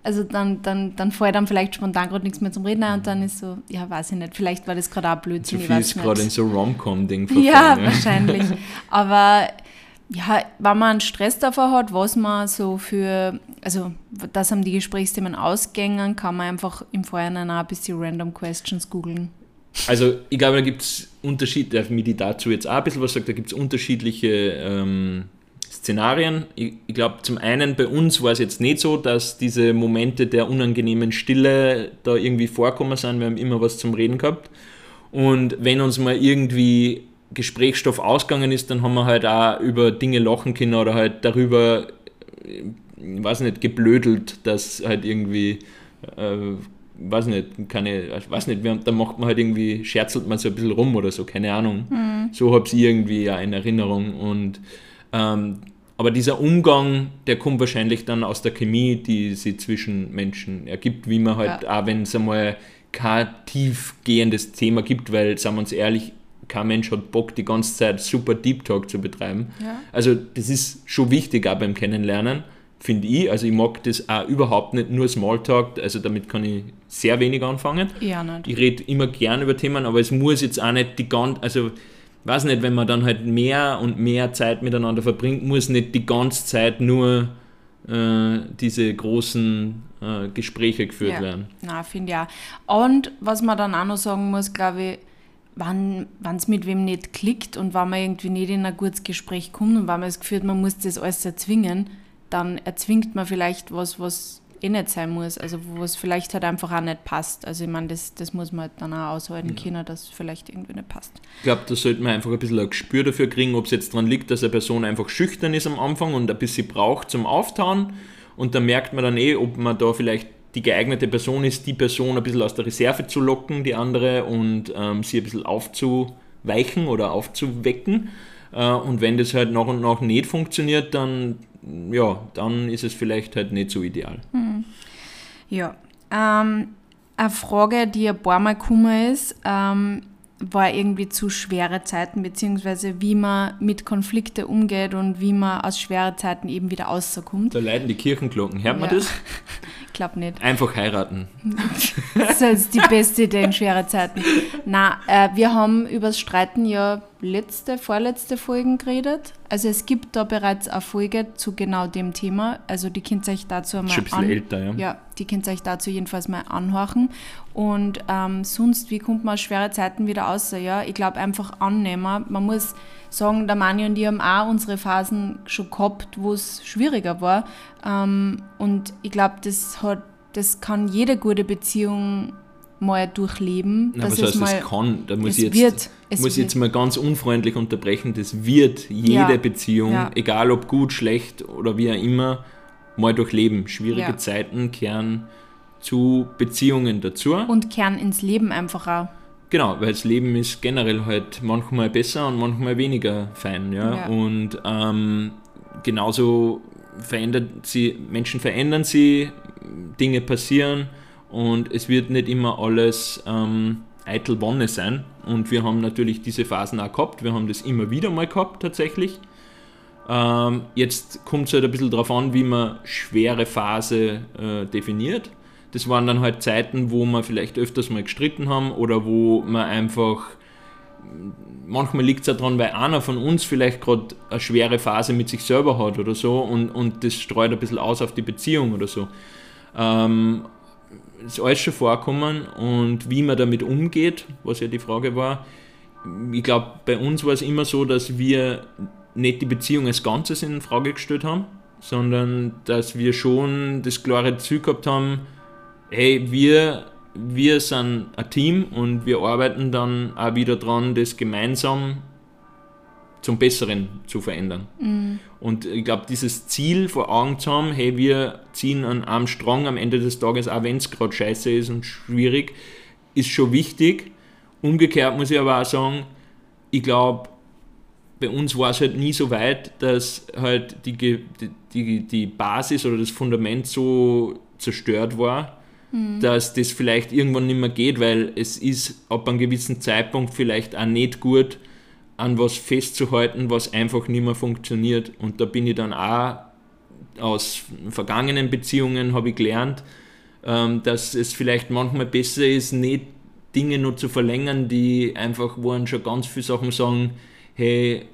also dann, dann, dann fällt dann vielleicht spontan gerade nichts mehr zum Reden ein und dann ist so, ja, weiß ich nicht, vielleicht war das gerade auch Blödsinn. Zu viel ist gerade in so Rom-Com-Ding. Ja, ja, wahrscheinlich. Aber ja, wenn man einen Stress davor hat, was man so für, also dass haben die Gesprächsthemen ausgängen, kann man einfach im Vorhinein auch ein bisschen random Questions googeln. Also ich glaube, da gibt es Unterschiede, darf mich die dazu jetzt auch ein bisschen was sagt, da gibt es unterschiedliche ähm, Szenarien. Ich, ich glaube, zum einen bei uns war es jetzt nicht so, dass diese Momente der unangenehmen Stille da irgendwie vorkommen sind. Wir haben immer was zum Reden gehabt. Und wenn uns mal irgendwie Gesprächsstoff ausgegangen ist, dann haben wir halt auch über Dinge lachen können oder halt darüber, ich weiß nicht, geblödelt, dass halt irgendwie, äh, weiß nicht, keine, weiß nicht, da macht man halt irgendwie, scherzelt man so ein bisschen rum oder so, keine Ahnung. Mhm. So habe ich irgendwie ja in Erinnerung und ähm, aber dieser Umgang, der kommt wahrscheinlich dann aus der Chemie, die sie zwischen Menschen ergibt, wie man halt, ja. auch wenn es einmal kein tiefgehendes Thema gibt, weil, sagen wir uns ehrlich, kein Mensch hat Bock, die ganze Zeit super Deep Talk zu betreiben. Ja. Also das ist schon wichtig auch beim Kennenlernen, finde ich. Also ich mag das auch überhaupt nicht nur Smalltalk, also damit kann ich sehr wenig anfangen. Ja, nicht. Ich rede immer gern über Themen, aber es muss jetzt auch nicht die ganze, also weiß nicht, wenn man dann halt mehr und mehr Zeit miteinander verbringt, muss nicht die ganze Zeit nur äh, diese großen äh, Gespräche geführt ja. werden. Na, finde ich auch. Und was man dann auch noch sagen muss, glaube ich, wann es mit wem nicht klickt und wenn man irgendwie nicht in ein gutes Gespräch kommt und wenn man das Gefühl hat, man muss das alles erzwingen, dann erzwingt man vielleicht was, was eh nicht sein muss, also wo es vielleicht halt einfach auch nicht passt. Also ich meine, das, das muss man halt dann auch aushalten ja. können, dass es vielleicht irgendwie nicht passt. Ich glaube, da sollte man einfach ein bisschen ein Gespür dafür kriegen, ob es jetzt daran liegt, dass eine Person einfach schüchtern ist am Anfang und ein bisschen braucht zum Auftauen und dann merkt man dann eh, ob man da vielleicht die geeignete Person ist, die Person ein bisschen aus der Reserve zu locken, die andere, und ähm, sie ein bisschen aufzuweichen oder aufzuwecken. Äh, und wenn das halt nach und nach nicht funktioniert, dann ja, dann ist es vielleicht halt nicht so ideal. Hm. Ja. Ähm, eine Frage, die ein paar Mal gekommen ist, ähm, war irgendwie zu schwere Zeiten, beziehungsweise wie man mit Konflikten umgeht und wie man aus schweren Zeiten eben wieder rauskommt. Da leiden die Kirchenglocken. Hört man ja. das? ich glaube nicht. Einfach heiraten. das ist die beste Idee in schweren Zeiten. Na, äh, wir haben über das Streiten ja letzte, vorletzte Folgen geredet. Also es gibt da bereits eine Folge zu genau dem Thema. Also die könnt ihr euch dazu mal Schon ein bisschen an, älter, ja. Ja, die könnt ihr euch dazu jedenfalls mal anhorchen. Und ähm, sonst, wie kommt man aus schweren Zeiten wieder aus? Ja, ich glaube einfach annehmen. Man muss sagen, der Mani und ich haben auch unsere Phasen schon gehabt, wo es schwieriger war. Ähm, und ich glaube, das hat, das kann jede gute Beziehung mal durchleben. Na, was heißt, mal, das kann? Da muss ich jetzt, wird, muss jetzt mal ganz unfreundlich unterbrechen. Das wird jede ja, Beziehung, ja. egal ob gut, schlecht oder wie auch immer, mal durchleben. Schwierige ja. Zeiten kehren zu Beziehungen dazu. Und kehren ins Leben einfach auch. Genau, weil das Leben ist generell halt manchmal besser und manchmal weniger fein. Ja? Und ähm, genauso verändert sie, Menschen verändern sie, Dinge passieren und es wird nicht immer alles ähm, eitel Wonne sein. Und wir haben natürlich diese Phasen auch gehabt. Wir haben das immer wieder mal gehabt tatsächlich. Ähm, jetzt kommt es halt ein bisschen darauf an, wie man schwere Phase äh, definiert. Das waren dann halt Zeiten, wo wir vielleicht öfters mal gestritten haben oder wo man einfach manchmal liegt es ja daran, weil einer von uns vielleicht gerade eine schwere Phase mit sich selber hat oder so und, und das streut ein bisschen aus auf die Beziehung oder so. Ähm, ist alles schon vorkommen und wie man damit umgeht, was ja die Frage war. Ich glaube, bei uns war es immer so, dass wir nicht die Beziehung als Ganzes in Frage gestellt haben, sondern dass wir schon das klare Ziel gehabt haben, hey, wir, wir sind ein Team und wir arbeiten dann auch wieder dran, das gemeinsam zum Besseren zu verändern. Mhm. Und ich glaube, dieses Ziel vor Augen zu haben, hey, wir ziehen an einem Strang am Ende des Tages, auch wenn es gerade scheiße ist und schwierig, ist schon wichtig. Umgekehrt muss ich aber auch sagen, ich glaube, bei uns war es halt nie so weit, dass halt die, die, die Basis oder das Fundament so zerstört war, mhm. dass das vielleicht irgendwann nicht mehr geht, weil es ist ab einem gewissen Zeitpunkt vielleicht auch nicht gut, an was festzuhalten, was einfach nicht mehr funktioniert. Und da bin ich dann auch aus vergangenen Beziehungen habe ich gelernt, ähm, dass es vielleicht manchmal besser ist, nicht Dinge nur zu verlängern, die einfach, wo man schon ganz viele Sachen sagen, hey,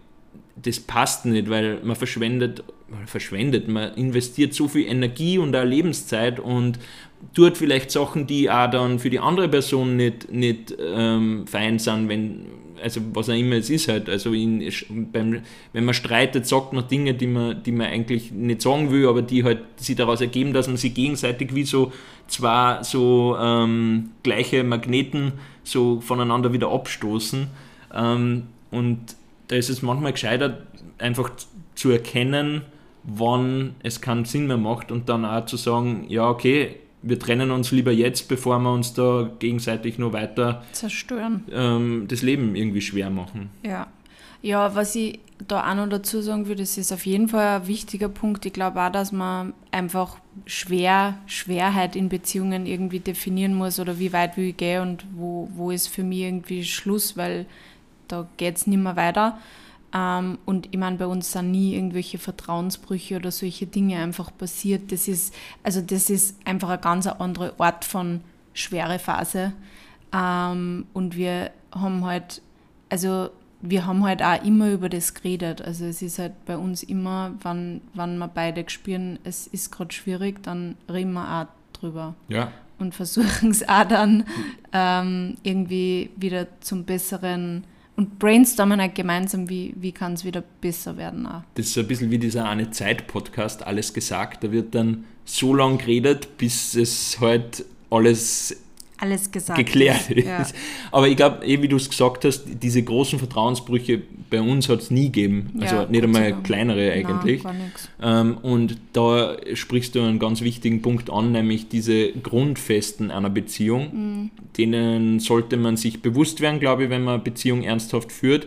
das passt nicht, weil man verschwendet, verschwendet, man investiert so viel Energie und auch Lebenszeit und tut vielleicht Sachen, die auch dann für die andere Person nicht, nicht ähm, fein sind, wenn, also was auch immer es ist halt. Also in, beim, wenn man streitet, sagt man Dinge, die man, die man eigentlich nicht sagen will, aber die halt sich daraus ergeben, dass man sich gegenseitig wie so zwei so ähm, gleiche Magneten so voneinander wieder abstoßen. Ähm, und da ist es manchmal gescheitert, einfach zu erkennen, wann es keinen Sinn mehr macht und dann auch zu sagen, ja, okay, wir trennen uns lieber jetzt, bevor wir uns da gegenseitig nur weiter zerstören. Ähm, das Leben irgendwie schwer machen. Ja. Ja, was ich da auch noch dazu sagen würde, das ist auf jeden Fall ein wichtiger Punkt. Ich glaube auch, dass man einfach schwer, Schwerheit in Beziehungen irgendwie definieren muss oder wie weit will ich gehen und wo, wo ist für mich irgendwie Schluss, weil da geht es nicht mehr weiter. Ähm, und ich meine, bei uns sind nie irgendwelche Vertrauensbrüche oder solche Dinge einfach passiert. Das ist, also das ist einfach ein ganz anderer Ort von schwere Phase. Ähm, und wir haben halt, also wir haben halt auch immer über das geredet. Also es ist halt bei uns immer, wenn, wenn wir beide spüren, es ist gerade schwierig, dann reden wir auch drüber. Ja. Und versuchen es auch dann ähm, irgendwie wieder zum besseren und brainstormen halt gemeinsam, wie, wie kann es wieder besser werden. Auch. Das ist ein bisschen wie dieser eine Zeit-Podcast, alles gesagt. Da wird dann so lange geredet, bis es halt alles alles gesagt geklärt ist. Ja. Aber ich glaube, eh wie du es gesagt hast, diese großen Vertrauensbrüche bei uns hat es nie gegeben. Also ja, nicht einmal kleinere eigentlich. Nein, ähm, und da sprichst du einen ganz wichtigen Punkt an, nämlich diese Grundfesten einer Beziehung. Mhm. Denen sollte man sich bewusst werden, glaube ich, wenn man eine Beziehung ernsthaft führt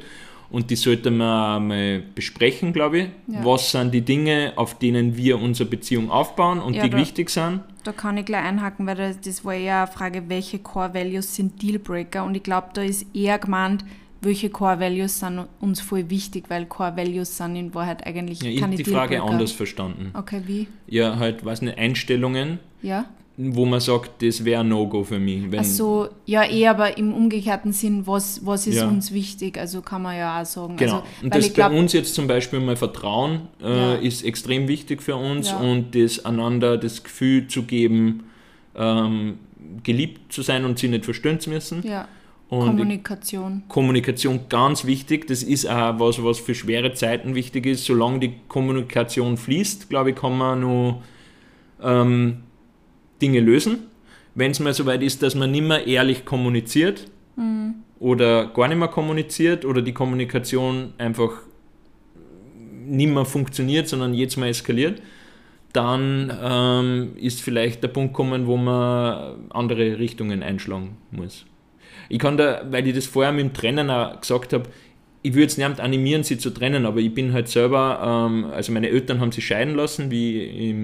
und die sollte man mal besprechen, glaube ich. Ja. Was sind die Dinge, auf denen wir unsere Beziehung aufbauen und ja, die da, wichtig sind? Da kann ich gleich einhaken, weil das, das war eher eine Frage, welche Core Values sind Dealbreaker und ich glaube, da ist eher gemeint, welche Core Values sind uns voll wichtig, weil Core Values sind in Wahrheit eigentlich ja, ich keine Ich habe die Frage anders verstanden. Okay, wie? Ja, halt, weiß nicht, Einstellungen. Ja wo man sagt, das wäre ein No-Go für mich. Wenn also ja, eh, aber im umgekehrten Sinn, was, was ist ja. uns wichtig? Also kann man ja auch sagen. Genau. Also, und das bei uns jetzt zum Beispiel mal Vertrauen äh, ja. ist extrem wichtig für uns ja. und das einander das Gefühl zu geben, ähm, geliebt zu sein und sie nicht verstehen zu müssen. Ja. Und Kommunikation. Kommunikation ganz wichtig. Das ist auch was, was für schwere Zeiten wichtig ist. Solange die Kommunikation fließt, glaube ich, kann man nur ähm, Dinge lösen. Wenn es mal so weit ist, dass man nicht mehr ehrlich kommuniziert mhm. oder gar nicht mehr kommuniziert oder die Kommunikation einfach nicht mehr funktioniert, sondern jedes Mal eskaliert, dann ähm, ist vielleicht der Punkt kommen, wo man andere Richtungen einschlagen muss. Ich kann da, weil ich das vorher mit dem Trennen auch gesagt habe, ich würde jetzt nicht animieren, sie zu trennen, aber ich bin halt selber, ähm, also meine Eltern haben sich scheiden lassen, wie ich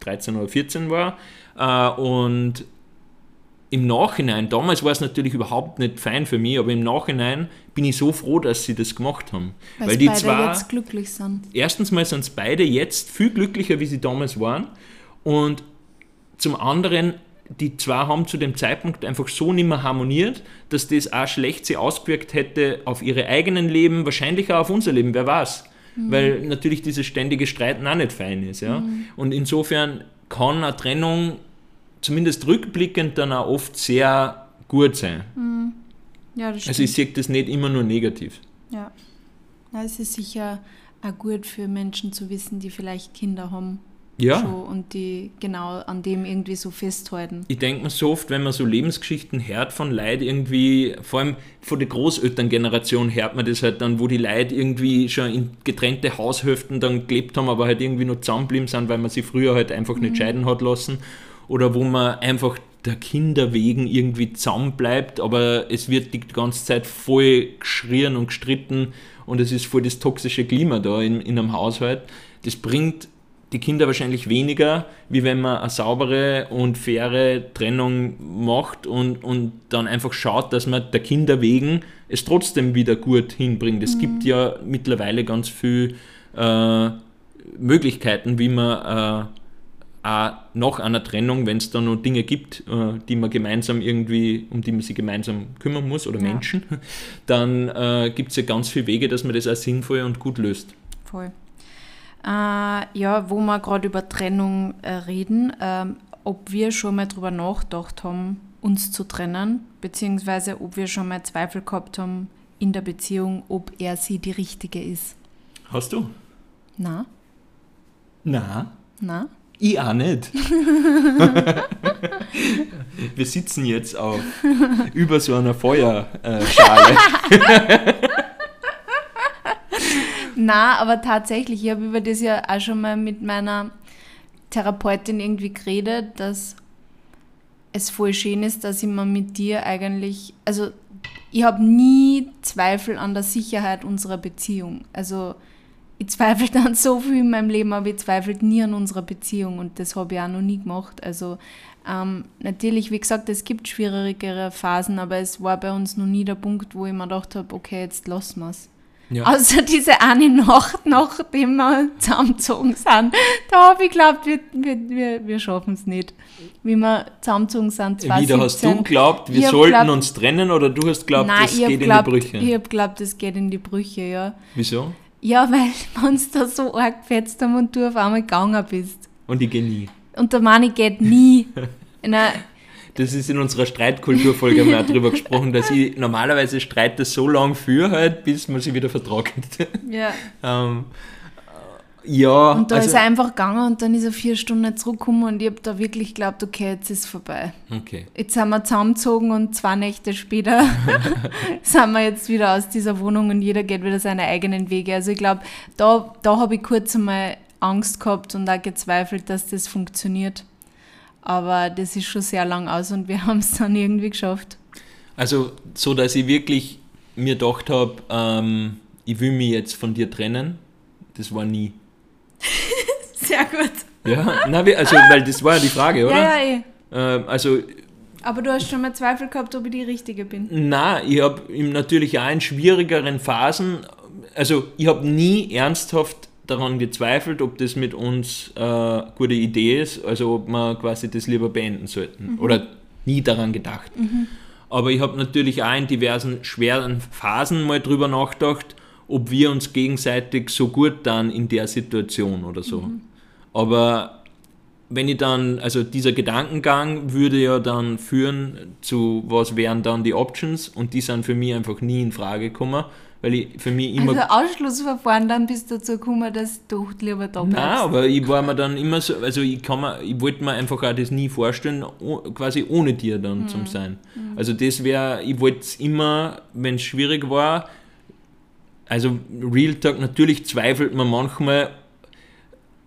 13 oder 14 war. Äh, und im Nachhinein, damals war es natürlich überhaupt nicht fein für mich, aber im Nachhinein bin ich so froh, dass sie das gemacht haben. Weil, Weil die beide zwei, jetzt glücklich sind. Erstens mal sind es beide jetzt viel glücklicher, wie sie damals waren. Und zum anderen, die zwei haben zu dem Zeitpunkt einfach so nicht mehr harmoniert, dass das auch schlecht sie ausgewirkt hätte auf ihre eigenen Leben, wahrscheinlich auch auf unser Leben, wer weiß. Mhm. Weil natürlich dieses ständige Streiten auch nicht fein ist. Ja? Mhm. Und insofern kann eine Trennung zumindest rückblickend dann auch oft sehr gut sein. Mhm. Ja, das also ich sehe das nicht immer nur negativ. Ja. ja, es ist sicher auch gut für Menschen zu wissen, die vielleicht Kinder haben ja. und die genau an dem irgendwie so festhalten. Ich denke mir so oft, wenn man so Lebensgeschichten hört von Leuten irgendwie, vor allem von der Großelterngeneration hört man das halt dann, wo die Leute irgendwie schon in getrennte Haushälften dann gelebt haben, aber halt irgendwie noch zusammengeblieben sind, weil man sie früher halt einfach nicht mhm. scheiden hat lassen. Oder wo man einfach der Kinder wegen irgendwie zusammen bleibt, aber es wird die ganze Zeit voll geschrien und gestritten und es ist voll das toxische Klima da in, in einem Haushalt. Das bringt die Kinder wahrscheinlich weniger, wie wenn man eine saubere und faire Trennung macht und, und dann einfach schaut, dass man der Kinder wegen es trotzdem wieder gut hinbringt. Es mhm. gibt ja mittlerweile ganz viele äh, Möglichkeiten, wie man äh, auch nach einer Trennung, wenn es da noch Dinge gibt, äh, die man gemeinsam irgendwie, um die man sich gemeinsam kümmern muss oder ja. Menschen, dann äh, gibt es ja ganz viele Wege, dass man das auch sinnvoll und gut löst. Voll. Äh, ja, wo wir gerade über Trennung äh, reden, ähm, ob wir schon mal darüber nachgedacht haben, uns zu trennen, beziehungsweise ob wir schon mal Zweifel gehabt haben in der Beziehung, ob er sie die richtige ist. Hast du? Na. Na? Na? Ich auch nicht. Wir sitzen jetzt auf über so einer Feuerschale. Na, aber tatsächlich, ich habe über das ja auch schon mal mit meiner Therapeutin irgendwie geredet, dass es voll schön ist, dass ich mir mit dir eigentlich, also ich habe nie Zweifel an der Sicherheit unserer Beziehung. Also ich zweifle dann so viel in meinem Leben, aber ich zweifle nie an unserer Beziehung und das habe ich auch noch nie gemacht. Also ähm, natürlich, wie gesagt, es gibt schwierigere Phasen, aber es war bei uns noch nie der Punkt, wo ich mir gedacht habe, okay, jetzt lassen wir es. Ja. Außer diese eine Nacht, nachdem wir zusammengezogen sind. Da habe ich geglaubt, wir, wir, wir, schaffen es nicht. Wie wir zusammengezogen sind, 2017. Wieder hast du geglaubt, wir sollten glaubt, uns trennen oder du hast geglaubt, es geht glaubt, in die Brüche? Ich habe geglaubt, es geht in die Brüche, ja. Wieso? Ja, weil wir uns da so arg gefetzt haben und du auf einmal gegangen bist. Und ich gehe nie. Und der Mann geht nie. Nein, das ist in unserer Streitkulturfolge mal drüber gesprochen, dass ich normalerweise streite so lange für halt, bis man sich wieder vertrocknet. Ja. ähm, ja. Und da also, ist er einfach gegangen und dann ist er vier Stunden zurückgekommen und ich habe da wirklich geglaubt, okay, jetzt ist es vorbei. Okay. Jetzt sind wir zusammengezogen und zwei Nächte später sind wir jetzt wieder aus dieser Wohnung und jeder geht wieder seine eigenen Wege. Also ich glaube, da, da habe ich kurz einmal Angst gehabt und auch gezweifelt, dass das funktioniert. Aber das ist schon sehr lang aus und wir haben es dann irgendwie geschafft. Also so, dass ich wirklich mir gedacht habe, ähm, ich will mich jetzt von dir trennen, das war nie. sehr gut. Ja, na, also, weil das war ja die Frage, oder? Ja, ja, eh. Ähm, also, aber du hast schon mal Zweifel gehabt, ob ich die Richtige bin. Na, ich habe natürlich auch in schwierigeren Phasen, also ich habe nie ernsthaft daran gezweifelt, ob das mit uns äh, eine gute Idee ist, also ob wir quasi das lieber beenden sollten. Mhm. Oder nie daran gedacht. Mhm. Aber ich habe natürlich auch in diversen schweren Phasen mal drüber nachgedacht, ob wir uns gegenseitig so gut dann in der Situation oder so. Mhm. Aber wenn ich dann, also dieser Gedankengang würde ja dann führen zu, was wären dann die Options und die sind für mich einfach nie in Frage gekommen weil ich für mich immer... Also Ausschlussverfahren, dann bist du dazu gekommen, dass du lieber da bleibst. Nein, aber ich war mir dann immer so, also ich kann mir, ich wollte mir einfach auch das nie vorstellen, quasi ohne dir dann mhm. zum sein. Mhm. Also das wäre, ich wollte es immer, wenn es schwierig war, also Real Talk, natürlich zweifelt man manchmal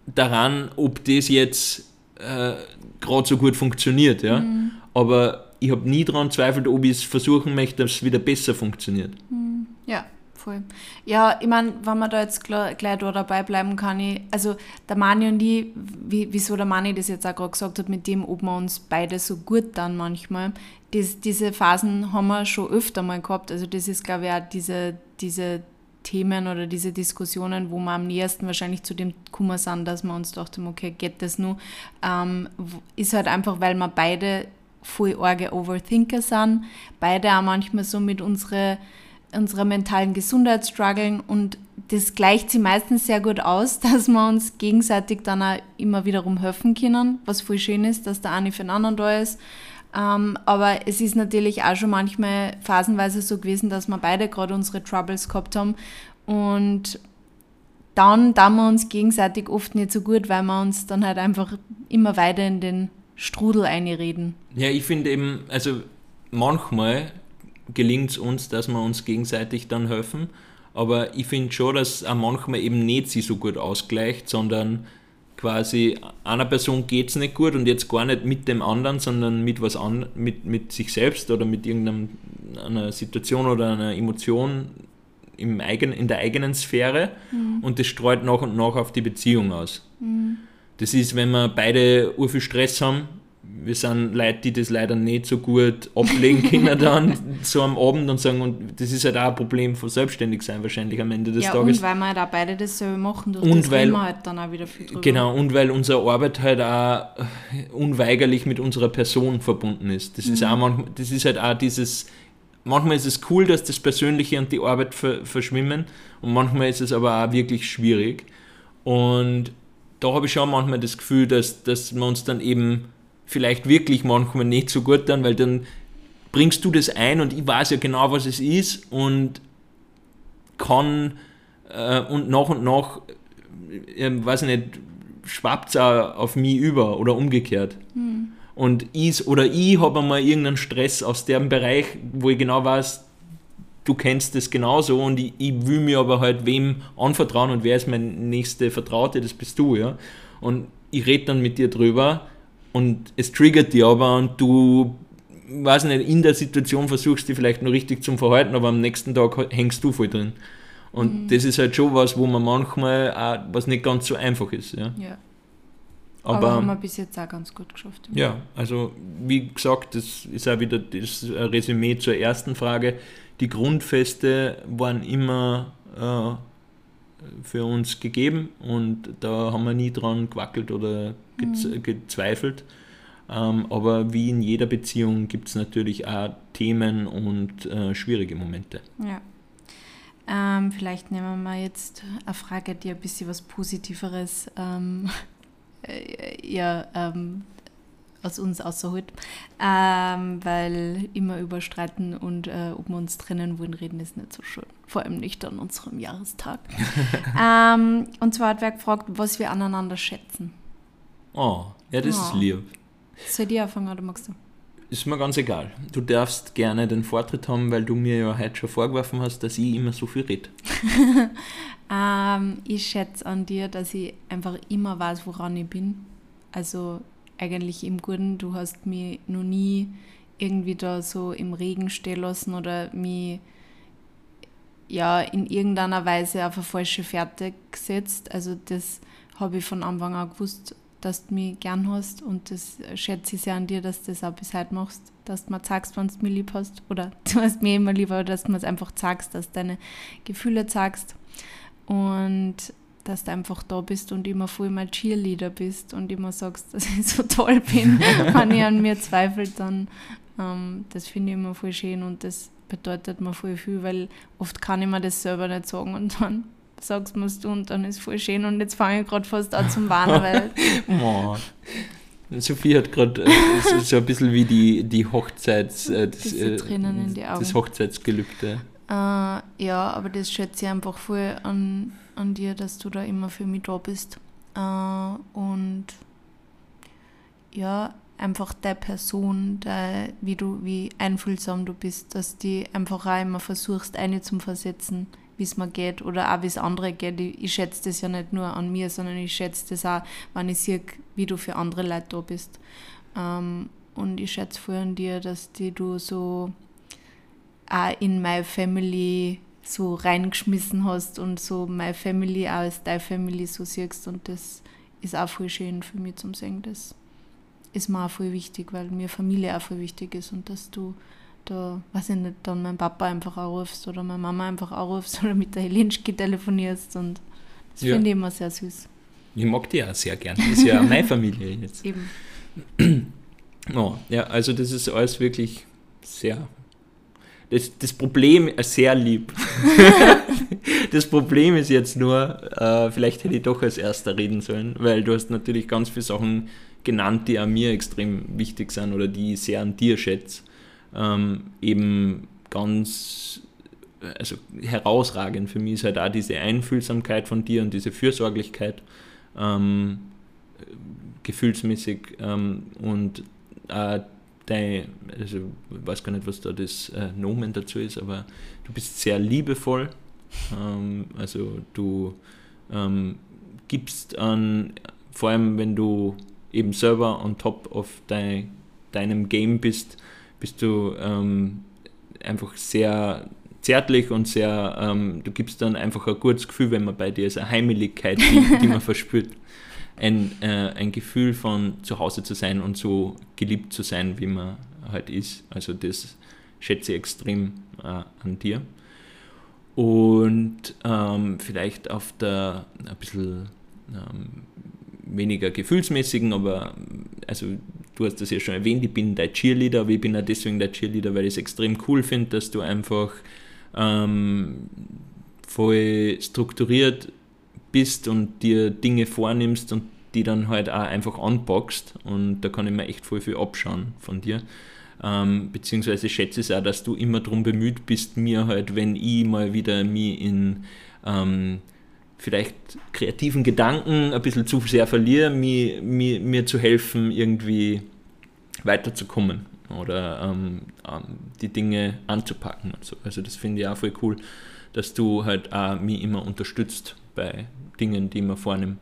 daran, ob das jetzt äh, gerade so gut funktioniert, ja. Mhm. Aber ich habe nie daran zweifelt, ob ich es versuchen möchte, dass es wieder besser funktioniert. Mhm. Ja voll. Ja, ich meine, wenn man da jetzt gleich, da dabei bleiben kann, ich, also der Mani und ich, wie, wieso der Mani das jetzt auch gerade gesagt hat, mit dem, ob wir uns beide so gut dann manchmal, das, diese Phasen haben wir schon öfter mal gehabt. Also das ist, glaube ich, auch diese, diese Themen oder diese Diskussionen, wo wir am nächsten wahrscheinlich zu dem Kummer sind, dass wir uns dachten, okay, geht das nur, ähm, ist halt einfach, weil wir beide voll arge Overthinker sind, beide auch manchmal so mit unseren unserer mentalen Gesundheit strugglen und das gleicht sie meistens sehr gut aus, dass wir uns gegenseitig dann auch immer wiederum helfen können, was voll schön ist, dass der eine für den anderen da ist. Ähm, aber es ist natürlich auch schon manchmal phasenweise so gewesen, dass wir beide gerade unsere Troubles gehabt haben und dann tun wir uns gegenseitig oft nicht so gut, weil wir uns dann halt einfach immer weiter in den Strudel einreden. Ja, ich finde eben, also manchmal gelingt es uns, dass wir uns gegenseitig dann helfen. Aber ich finde schon, dass auch manchmal eben nicht sie so gut ausgleicht, sondern quasi einer Person geht es nicht gut und jetzt gar nicht mit dem anderen, sondern mit was an, mit, mit sich selbst oder mit irgendeiner Situation oder einer Emotion im eigen, in der eigenen Sphäre mhm. und das streut nach und nach auf die Beziehung aus. Mhm. Das ist, wenn wir beide viel Stress haben. Wir sind Leute, die das leider nicht so gut ablegen können dann so am Abend und sagen, und das ist halt auch ein Problem von Selbstständigsein wahrscheinlich am Ende des ja, Tages. und weil wir halt auch beide dasselbe machen, durch Und das weil- reden wir halt dann auch wieder viel drüber. Genau, und weil unsere Arbeit halt auch unweigerlich mit unserer Person verbunden ist. Das ist auch manchmal, das ist halt auch dieses, manchmal ist es cool, dass das Persönliche und die Arbeit ver, verschwimmen und manchmal ist es aber auch wirklich schwierig. Und da habe ich schon manchmal das Gefühl, dass, dass wir uns dann eben vielleicht wirklich manchmal nicht so gut dann, weil dann bringst du das ein und ich weiß ja genau, was es ist und kann äh, und nach und nach äh, weiß ich nicht, schwappt es auf mich über oder umgekehrt. Und ich oder ich habe einmal irgendeinen Stress aus dem Bereich, wo ich genau weiß, du kennst das genauso und ich, ich will mir aber halt wem anvertrauen und wer ist mein nächste Vertraute, das bist du, ja. Und ich rede dann mit dir drüber und es triggert dich aber und du, weiß nicht, in der Situation versuchst dich vielleicht nur richtig zum Verhalten, aber am nächsten Tag hängst du voll drin. Und das ist halt schon was, wo man manchmal auch, was nicht ganz so einfach ist, ja. Ja. Aber, Aber, haben wir bis jetzt auch ganz gut geschafft. ja, also wie gesagt, das ist auch wieder das Resümee zur ersten Frage. Die Grundfeste waren immer äh, für uns gegeben und da haben wir nie dran gewackelt oder gez gezweifelt. Ähm, aber wie in jeder Beziehung gibt es natürlich auch Themen und äh, schwierige Momente. Ja. Ähm, vielleicht nehmen wir jetzt eine Frage, die ein bisschen was Positiveres ähm, äh, ja, ähm, aus uns außerholt. Ähm, weil immer über Streiten und äh, ob wir uns trennen wollen, reden ist nicht so schön. Vor allem nicht an unserem Jahrestag. ähm, und zwar hat wer gefragt, was wir aneinander schätzen. Oh, ja, das ist Oh. lieb. Soll ich anfangen oder magst du? Ist mir ganz egal. Du darfst gerne den Vortritt haben, weil du mir ja heute schon vorgeworfen hast, dass ich immer so viel rede. Ähm, ich schätze an dir, dass ich einfach immer weiß, woran ich bin. Also eigentlich im Guten, du hast mich noch nie irgendwie da so im Regen stehen lassen oder mich ja in irgendeiner Weise auf eine falsche Fährte gesetzt. Also das habe ich von Anfang an gewusst, dass du mich gern hast und das schätze ich sehr an dir, dass du das auch bis heute machst, dass du mir sagst, wenn du mich lieb hast oder du hast mir immer lieber, aber dass du mir es einfach sagst, dass du deine Gefühle sagst und dass du einfach da bist und immer voll mein Cheerleader bist und immer sagst, dass ich so toll bin, wenn ich an mir zweifelt, dann ähm, das finde ich immer voll schön und das bedeutet mir voll viel, weil oft kann ich mir das selber nicht sagen und dann sagst mir du und dann ist voll schön und jetzt fange ich gerade fast an zum Warnen, weil Oh. Sophie hat gerade äh, so, ein bisschen wie die, die Hochzeits... Äh, das, Augen. Das Hochzeitsgelübde. Äh, ja, aber das schätze ich einfach voll an, an dir, dass du da immer für mich da bist. Äh, und ja, einfach der Person, der, wie du, wie einfühlsam du bist, dass die einfach auch immer versuchst, eine zum Versetzen, wie es mir geht oder auch wie es andere geht. Ich, ich schätze das ja nicht nur an mir, sondern ich schätze das auch, wenn ich sehe, wie du für andere Leute da bist. Ähm, und ich schätze voll an dir, dass die du so auch in My Family so reingeschmissen hast und so My Family auch als deine Family so siehst und das ist auch voll schön für mich zum Sehen. Das ist mir auch voll wichtig, weil mir Familie auch voll wichtig ist und dass du da, weiß ich nicht, dann meinen Papa einfach anrufst oder meine Mama einfach anrufst oder mit der Helinschki telefonierst und das Ja. finde ich immer sehr süß. Ich mag die auch sehr gern. Das ist ja meine Familie jetzt. Eben. Oh, ja, also das ist alles wirklich sehr. Das, das Problem ist sehr lieb. das Problem ist jetzt nur, äh, vielleicht hätte ich doch als erster reden sollen, weil du hast natürlich ganz viele Sachen genannt, die an mir extrem wichtig sind oder die ich sehr an dir schätze. Ähm, eben ganz also herausragend für mich ist halt auch diese Einfühlsamkeit von dir und diese Fürsorglichkeit ähm, gefühlsmäßig ähm, und äh, dein, also ich weiß gar nicht, was da das äh, Nomen dazu ist, aber du bist sehr liebevoll. Ähm, also du ähm, gibst an, vor allem wenn du eben selber on top of dein, deinem Game bist, bist du ähm, einfach sehr zärtlich und sehr, ähm, du gibst dann einfach ein gutes Gefühl, wenn man bei dir ist, eine Heimeligkeit, die, die man verspürt. ein, äh, ein Gefühl von zu Hause zu sein und so geliebt zu sein, wie man halt ist. Also das schätze ich extrem äh, an dir. Und ähm, vielleicht auf der ein bisschen ähm, weniger gefühlsmäßigen, aber also du hast das ja schon erwähnt, ich bin dein Cheerleader, aber ich bin auch deswegen dein Cheerleader, weil ich es extrem cool finde, dass du einfach ähm, voll strukturiert bist und dir Dinge vornimmst und die dann halt auch einfach anpackst und da kann ich mir echt voll viel abschauen von dir. Ähm, beziehungsweise schätze ich auch, dass du immer darum bemüht bist, mir halt, wenn ich mal wieder mich in ähm, vielleicht kreativen Gedanken ein bisschen zu sehr verliere, mir, mir, mir zu helfen, irgendwie weiterzukommen oder ähm, ähm, die Dinge anzupacken und so. Also das finde ich auch voll cool, dass du halt auch mich immer unterstützt bei Dingen, die man vornimmt.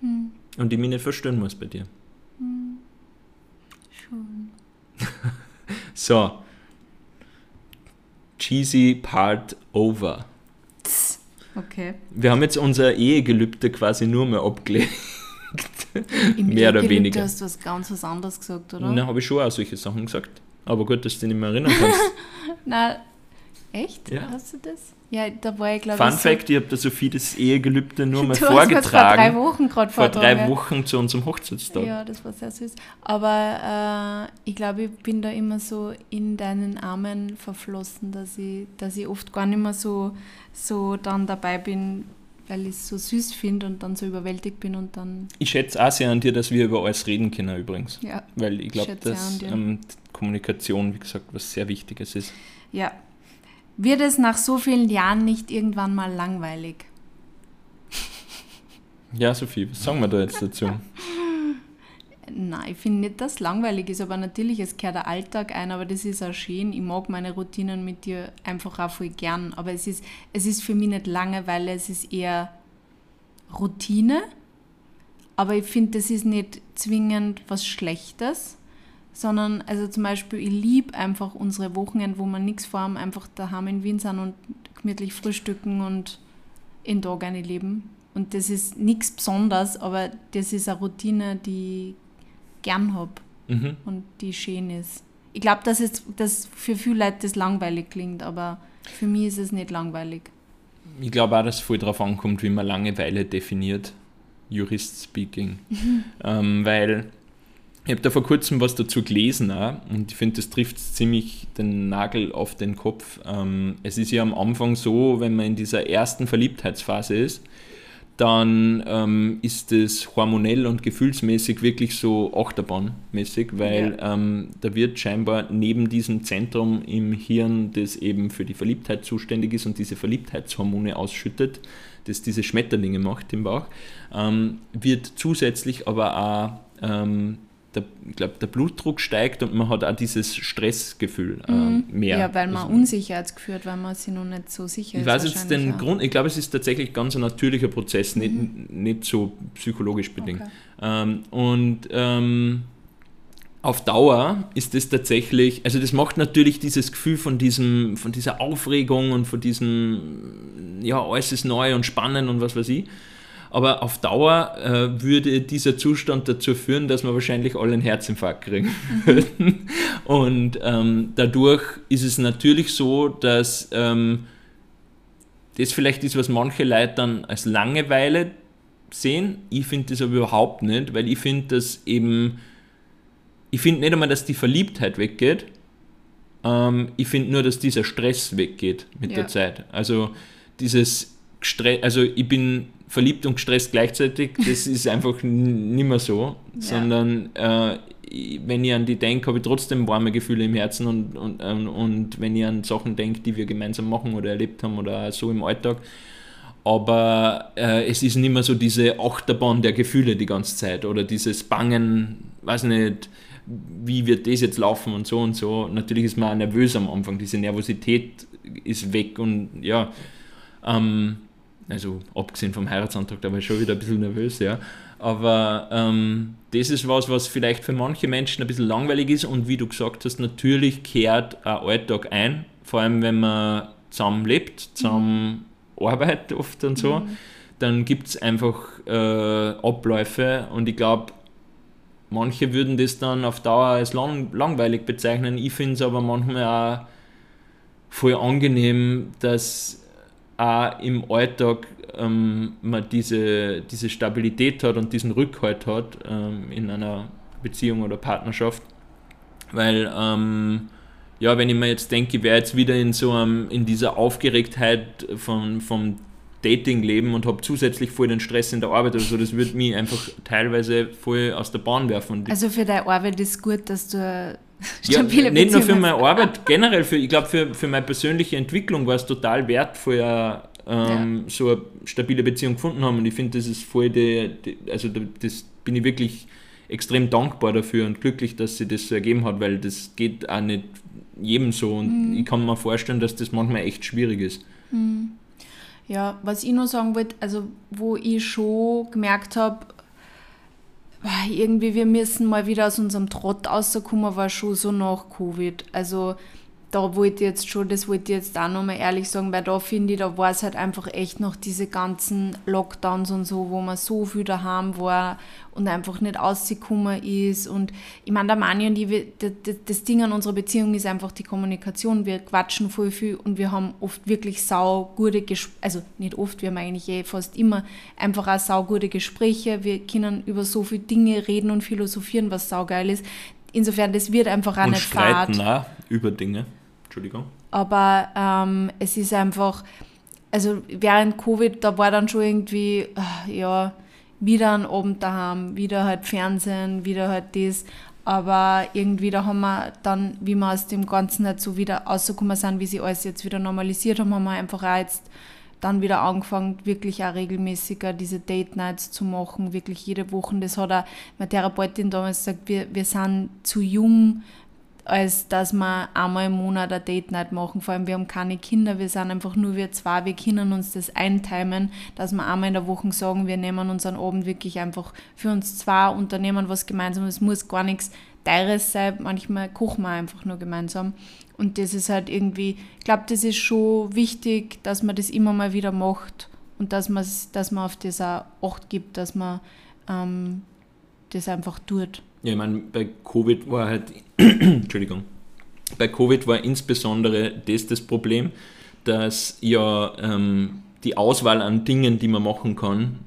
Hm. Und die mich nicht verstehen muss bei dir. Hm. Schon. so. Cheesy Part Over. Okay. Wir haben jetzt unser Ehegelübde quasi nur mehr abgelegt. Im Mehr oder weniger. Du hast was ganz was anderes gesagt, oder? Na, habe ich schon auch solche Sachen gesagt. Aber gut, dass du dich nicht mehr erinnern kannst. Na, echt? Ja. Hast du das? Ja, da war ich glaube Fun ich. Fun Fact: so Ich habe der Sophie das Ehegelübde nur mal vorgetragen. vor drei Wochen gerade Vor drei Wochen zu unserem Hochzeitstag. Ja, das war sehr süß. Aber äh, ich glaube, ich bin da immer so in deinen Armen verflossen, dass ich, dass ich oft gar nicht mehr so, so dann dabei bin, weil ich es so süß finde und dann so überwältigt bin und dann. Ich schätze auch sehr an dir, dass wir über alles reden können übrigens. Ja. Weil ich glaube, dass ähm, Kommunikation, wie gesagt, was sehr Wichtiges ist. Ja, wird es nach so vielen Jahren nicht irgendwann mal langweilig? Ja, Sophie, was sagen wir da jetzt dazu? Nein, ich finde nicht, dass es langweilig ist, aber natürlich, es kehrt der Alltag ein, aber das ist auch schön. Ich mag meine Routinen mit dir einfach auch voll gern, aber es ist, es ist für mich nicht Langeweile, es ist eher Routine, aber ich finde, das ist nicht zwingend was Schlechtes, sondern also zum Beispiel, ich liebe einfach unsere Wochenende, wo wir nichts vorhaben, einfach daheim in Wien sind und gemütlich frühstücken und in Tag eine leben. Und das ist nichts Besonderes, aber das ist eine Routine, die ich gern habe mhm. und die schön ist. Ich glaube, dass es dass für viele Leute das langweilig klingt, aber für mich ist es nicht langweilig. Ich glaube auch, dass es voll darauf ankommt, wie man Langeweile definiert, Jurist speaking. Ähm, weil ich habe da vor kurzem was dazu gelesen auch, und ich finde, das trifft ziemlich den Nagel auf den Kopf. Ähm, es ist ja am Anfang so, wenn man in dieser ersten Verliebtheitsphase ist, dann ähm, ist es hormonell und gefühlsmäßig wirklich so achterbahnmäßig, weil ja. ähm, da wird scheinbar neben diesem Zentrum im Hirn, das eben für die Verliebtheit zuständig ist und diese Verliebtheitshormone ausschüttet, das diese Schmetterlinge macht im Bauch, ähm, wird zusätzlich aber auch ähm, der, ich glaube, der Blutdruck steigt und man hat auch dieses Stressgefühl äh, mhm. mehr. Ja, weil man also, Unsicherheitsgefühl hat, weil man sich noch nicht so sicher ich ist. Ich weiß jetzt den auch. Grund, ich glaube, es ist tatsächlich ganz ein natürlicher Prozess, mhm. nicht, nicht so psychologisch bedingt. Okay. Ähm, und ähm, auf Dauer ist es tatsächlich, also das macht natürlich dieses Gefühl von, diesem, von dieser Aufregung und von diesem, ja, alles ist neu und spannend und was weiß ich aber auf Dauer äh, würde dieser Zustand dazu führen, dass wir wahrscheinlich alle einen Herzinfarkt kriegen würden. Und ähm, dadurch ist es natürlich so, dass ähm, das vielleicht ist, was manche Leute dann als Langeweile sehen. Ich finde das aber überhaupt nicht, weil ich finde, dass eben, ich finde nicht einmal, dass die Verliebtheit weggeht. Ähm, ich finde nur, dass dieser Stress weggeht mit ja. der Zeit. Also dieses Stress, also ich bin verliebt und gestresst gleichzeitig, das ist einfach nicht mehr so, sondern äh, wenn ich an die denke, habe ich trotzdem warme Gefühle im Herzen und, und, und, und wenn ich an Sachen denke, die wir gemeinsam machen oder erlebt haben oder so im Alltag. Aber äh, es ist nicht mehr so diese Achterbahn der Gefühle die ganze Zeit oder dieses Bangen, weiß nicht, wie wird das jetzt laufen und so und so. Natürlich ist man auch nervös am Anfang, diese Nervosität ist weg und ja, ähm, also abgesehen vom Heiratsantrag, da war ich schon wieder ein bisschen nervös, ja. Aber ähm, das ist was, was vielleicht für manche Menschen ein bisschen langweilig ist und wie du gesagt hast, natürlich kehrt ein Alltag ein, vor allem wenn man zusammen lebt, zusammen mhm. arbeitet oft und so. Mhm. dann gibt es einfach äh, Abläufe und ich glaube, manche würden das dann auf Dauer als lang, langweilig bezeichnen. Ich finde es aber manchmal auch voll angenehm, dass auch im Alltag ähm, man diese, diese Stabilität hat und diesen Rückhalt hat ähm, in einer Beziehung oder Partnerschaft. Weil, ähm, ja, wenn ich mir jetzt denke, ich wäre jetzt wieder in so einem, in dieser Aufgeregtheit von, vom Dating-Leben und habe zusätzlich voll den Stress in der Arbeit oder so, das würde mich einfach teilweise voll aus der Bahn werfen. also für deine Arbeit ist gut, dass du stabile ja, nicht nur für meine Arbeit, generell für, ich glaube für, für meine persönliche Entwicklung war es total wertvoll, ähm, ja. so eine stabile Beziehung gefunden haben und ich finde, das ist voll die, die, also das bin ich wirklich extrem dankbar dafür und glücklich, dass sie das so ergeben hat, weil das geht auch nicht jedem so und mhm. ich kann mir vorstellen, dass das manchmal echt schwierig ist. Mhm. Ja, was ich noch sagen wollte, also wo ich schon gemerkt habe, irgendwie wir müssen mal wieder aus unserem Trott rauskommen, war schon so nach Covid. Also da wollte ich jetzt schon, das wollte ich jetzt auch nochmal ehrlich sagen, weil da finde ich, da war es halt einfach echt noch diese ganzen Lockdowns und so, wo man so viel daheim war und einfach nicht rausgekommen ist. Und ich meine, der Mani und ich, das Ding an unserer Beziehung ist einfach die Kommunikation. Wir quatschen voll viel und wir haben oft wirklich sau gute Gespräche, also nicht oft, wir haben eigentlich eh fast immer einfach auch sau gute Gespräche. Wir können über so viele Dinge reden und philosophieren, was saugeil ist. Insofern, das wird einfach auch und nicht streiten fad. auch über Dinge. Entschuldigung. Aber ähm, es ist einfach, also während Covid, da war dann schon irgendwie, äh, ja, wieder ein Abend daheim, wieder halt Fernsehen, wieder halt das. Aber irgendwie, da haben wir dann, wie wir aus dem Ganzen halt so wieder rausgekommen sind, wie sie alles jetzt wieder normalisiert haben, haben wir einfach auch jetzt dann wieder angefangen, wirklich auch regelmäßiger diese Date Nights zu machen, wirklich jede Woche. Das hat auch meine Therapeutin damals gesagt, wir, wir sind zu jung, als dass wir einmal im Monat eine Date Night machen. Vor allem, wir haben keine Kinder, wir sind einfach nur wir zwei, wir können uns das eintimen, dass wir einmal in der Woche sagen, wir nehmen unseren Abend wirklich einfach für uns zwei, unternehmen was gemeinsam. Es muss gar nichts Teures sein, manchmal kochen wir einfach nur gemeinsam. Und das ist halt irgendwie, ich glaube, das ist schon wichtig, dass man das immer mal wieder macht und dass man, dass man auf das auch Acht gibt, dass man ähm, das einfach tut. Ja, ich meine, bei Covid war halt, Entschuldigung, bei Covid war insbesondere das das Problem, dass ja ähm, die Auswahl an Dingen, die man machen kann,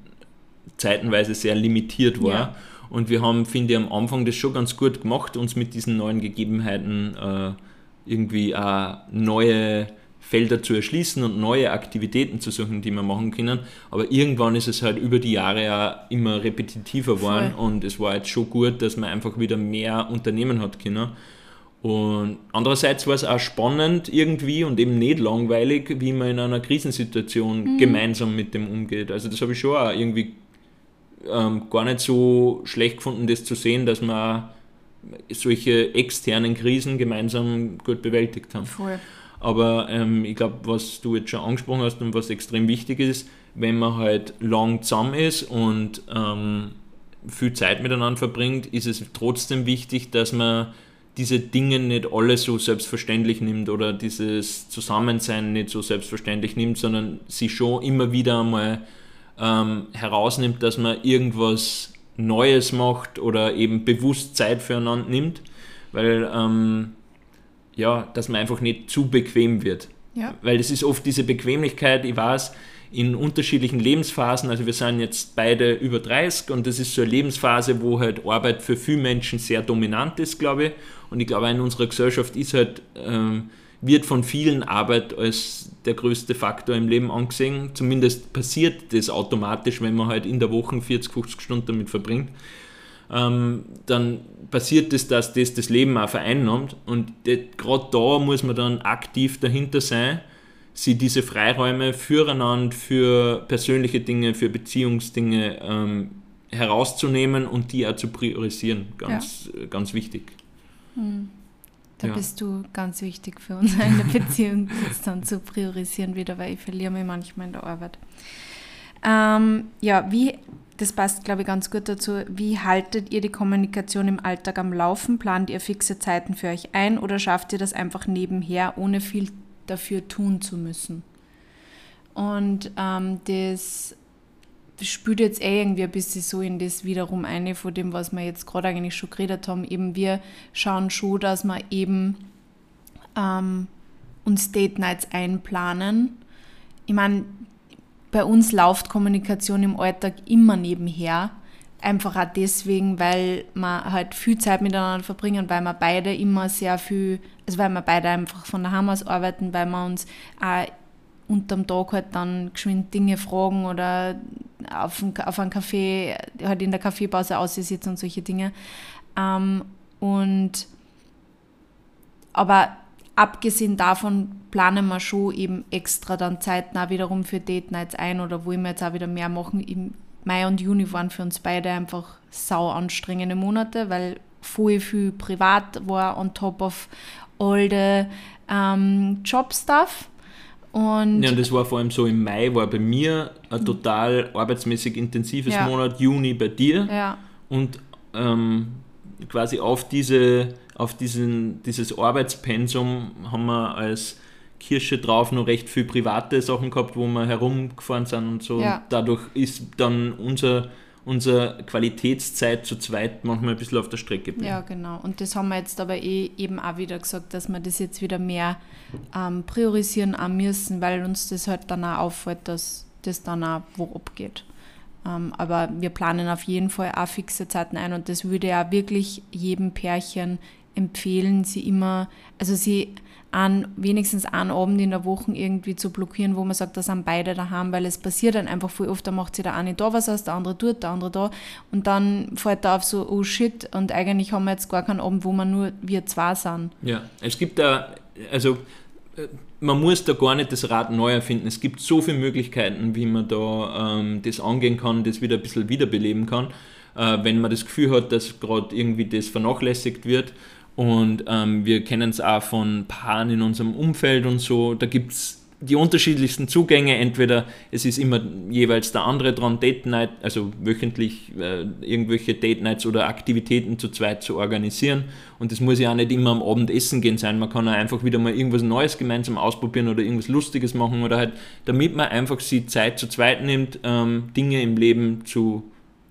zeitenweise sehr limitiert war. Ja. Und wir haben, finde ich, am Anfang das schon ganz gut gemacht, uns mit diesen neuen Gegebenheiten äh, irgendwie auch neue Felder zu erschließen und neue Aktivitäten zu suchen, die wir machen können. Aber irgendwann ist es halt über die Jahre ja immer repetitiver geworden und es war jetzt schon gut, dass man einfach wieder mehr Unternehmen hat können. Und andererseits war es auch spannend irgendwie und eben nicht langweilig, wie man in einer Krisensituation mhm. gemeinsam mit dem umgeht. Also das habe ich schon auch irgendwie ähm, gar nicht so schlecht gefunden, das zu sehen, dass man solche externen Krisen gemeinsam gut bewältigt haben. Voll. Aber ähm, ich glaube, was du jetzt schon angesprochen hast und was extrem wichtig ist, wenn man halt lang zusammen ist und ähm, viel Zeit miteinander verbringt, ist es trotzdem wichtig, dass man diese Dinge nicht alle so selbstverständlich nimmt oder dieses Zusammensein nicht so selbstverständlich nimmt, sondern sich schon immer wieder einmal ähm, herausnimmt, dass man irgendwas Neues macht oder eben bewusst Zeit füreinander nimmt, weil ähm, ja, dass man einfach nicht zu bequem wird. Ja. Weil es ist oft diese Bequemlichkeit, ich weiß, in unterschiedlichen Lebensphasen, also wir sind jetzt beide über 30 und das ist so eine Lebensphase, wo halt Arbeit für viele Menschen sehr dominant ist, glaube ich. Und ich glaube, in unserer Gesellschaft ist halt, ähm, wird von vielen Arbeit als der größte Faktor im Leben angesehen. Zumindest passiert das automatisch, wenn man halt in der Woche 40, 50 Stunden damit verbringt ähm, dann passiert es, dass das das Leben auch vereinnahmt. Und gerade da muss man dann aktiv dahinter sein, sie diese Freiräume füreinander, für persönliche Dinge, für Beziehungsdinge ähm, herauszunehmen und die auch zu priorisieren. Ganz, ja. ganz wichtig. Hm. Da ja. bist du ganz wichtig für uns, eine Beziehung das dann zu priorisieren wieder, weil ich verliere mich manchmal in der Arbeit. Ähm, ja, wie das passt, glaube ich, ganz gut dazu. Wie haltet ihr die Kommunikation im Alltag am Laufen? Plant ihr fixe Zeiten für euch ein oder schafft ihr das einfach nebenher, ohne viel dafür tun zu müssen? Und ähm, das spielt jetzt eh irgendwie ein bisschen so in das wiederum eine von dem, was wir jetzt gerade eigentlich schon geredet haben. Eben wir schauen schon, dass wir eben ähm, uns Date Nights einplanen. Ich meine, bei uns läuft Kommunikation im Alltag immer nebenher. Einfach auch deswegen, weil wir halt viel Zeit miteinander verbringen, weil wir beide immer sehr viel, also weil wir beide einfach von daheim aus arbeiten, weil wir uns auch unterm Tag halt dann geschwind Dinge fragen oder auf, ein, auf einen Kaffee, halt in der Kaffeepause aussitzen und solche Dinge. Ähm, und aber abgesehen davon planen wir schon eben extra dann zeitnah wiederum für Date Nights ein oder wollen wir jetzt auch wieder mehr machen. Im Mai und Juni waren für uns beide einfach sau anstrengende Monate, weil voll viel privat war on top of all the um, Job stuff. Und ja, und das war vor allem so im Mai, war bei mir ein total arbeitsmäßig intensives ja. Monat, Juni bei dir. Ja. Und ähm, quasi auf, diese, auf diesen, dieses Arbeitspensum haben wir als Kirsche drauf noch recht viel private Sachen gehabt, wo wir herumgefahren sind und so. Ja. Und dadurch ist dann unser unsere Qualitätszeit zu zweit manchmal ein bisschen auf der Strecke bleibt. Ja, genau. Und das haben wir jetzt aber eh eben auch wieder gesagt, dass wir das jetzt wieder mehr ähm, priorisieren auch müssen, weil uns das halt dann auch auffällt, dass das dann auch wo abgeht. Ähm, aber wir planen auf jeden Fall auch fixe Zeiten ein und das würde ja wirklich jedem Pärchen empfehlen, sie immer, also sie an, wenigstens einen Abend in der Woche irgendwie zu blockieren, wo man sagt, da sind beide daheim, weil es passiert dann einfach voll oft, da macht sich der eine da was aus, der andere tut, der andere da und dann fällt da auf so, oh shit, und eigentlich haben wir jetzt gar keinen Abend, wo wir nur wir zwei sind. Ja, es gibt da, also äh, man muss da gar nicht das Rad neu erfinden. Es gibt so viele Möglichkeiten, wie man da ähm, das angehen kann, das wieder ein bisschen wiederbeleben kann, äh, wenn man das Gefühl hat, dass gerade irgendwie das vernachlässigt wird. Und ähm, wir kennen es auch von Paaren in unserem Umfeld und so. Da gibt es die unterschiedlichsten Zugänge. Entweder es ist immer jeweils der andere dran, Date Night, also wöchentlich äh, irgendwelche Date Nights oder Aktivitäten zu zweit zu organisieren. Und das muss ja auch nicht immer am Abendessen gehen sein. Man kann auch einfach wieder mal irgendwas Neues gemeinsam ausprobieren oder irgendwas Lustiges machen oder halt, damit man einfach sie Zeit zu zweit nimmt, ähm, Dinge im Leben zu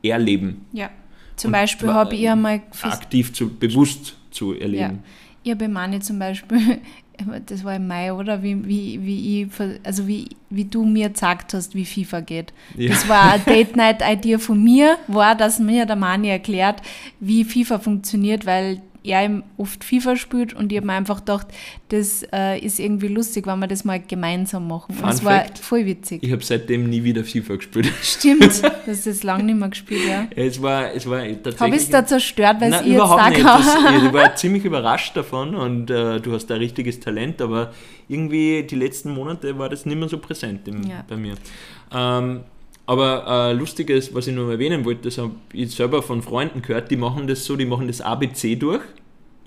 erleben. Ja. Zum und Beispiel habe ich einmal aktiv zu bewusst zu erleben. Ja. Ich habe Mani zum Beispiel, das war im Mai, oder? Wie, wie, wie, ich, also wie, wie du mir gesagt hast, wie FIFA geht. Ja. Das war eine Date-Night-Idee von mir, war, dass mir der Mani erklärt, wie FIFA funktioniert, weil er oft FIFA spielt und ich habe mir einfach gedacht, das äh, ist irgendwie lustig, wenn wir das mal gemeinsam machen. Fun das war voll witzig. Ich habe seitdem nie wieder FIFA gespielt. Stimmt, das ist lange nicht mehr gespielt, ja. Es war, es war tatsächlich... Habe ich es da zerstört, weil es ihr jetzt da nicht. Das, ich war ziemlich überrascht davon und äh, du hast ein richtiges Talent, aber irgendwie die letzten Monate war das nicht mehr so präsent im, ja. bei mir. Ähm, aber äh, lustiges, was ich nur erwähnen wollte, das habe ich selber von Freunden gehört, die machen das so, die machen das ABC durch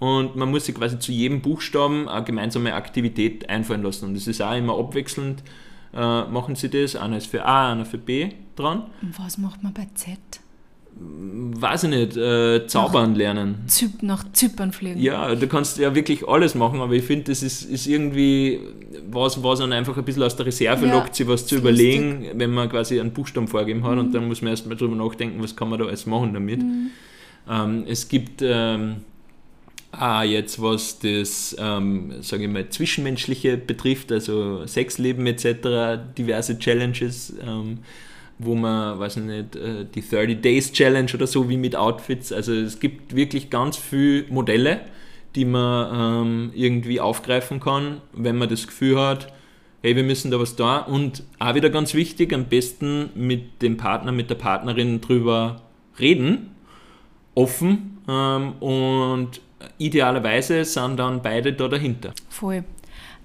und man muss sich quasi zu jedem Buchstaben eine gemeinsame Aktivität einfallen lassen. Und das ist auch immer abwechselnd, äh, machen sie das. Einer ist für A, einer für B dran. Und was macht man bei Z? Weiß ich nicht, äh, zaubern nach lernen. Zyp nach Zypern fliegen. Ja, du kannst ja wirklich alles machen, aber ich finde, das ist, ist irgendwie was, was dann einfach ein bisschen aus der Reserve ja, lockt, sich was zu überlegen, lustig. wenn man quasi einen Buchstaben vorgeben hat mhm. und dann muss man erstmal drüber nachdenken, was kann man da alles machen damit. Mhm. Ähm, es gibt ähm, Ah, jetzt was das, ähm, sage ich mal, Zwischenmenschliche betrifft, also Sexleben etc., diverse Challenges. Ähm, wo man, weiß ich nicht, äh, die 30 Days Challenge oder so wie mit Outfits. Also es gibt wirklich ganz viele Modelle, die man ähm, irgendwie aufgreifen kann, wenn man das Gefühl hat, hey, wir müssen da was da. Und auch wieder ganz wichtig, am besten mit dem Partner, mit der Partnerin drüber reden, offen ähm, und idealerweise sind dann beide da dahinter. Voll.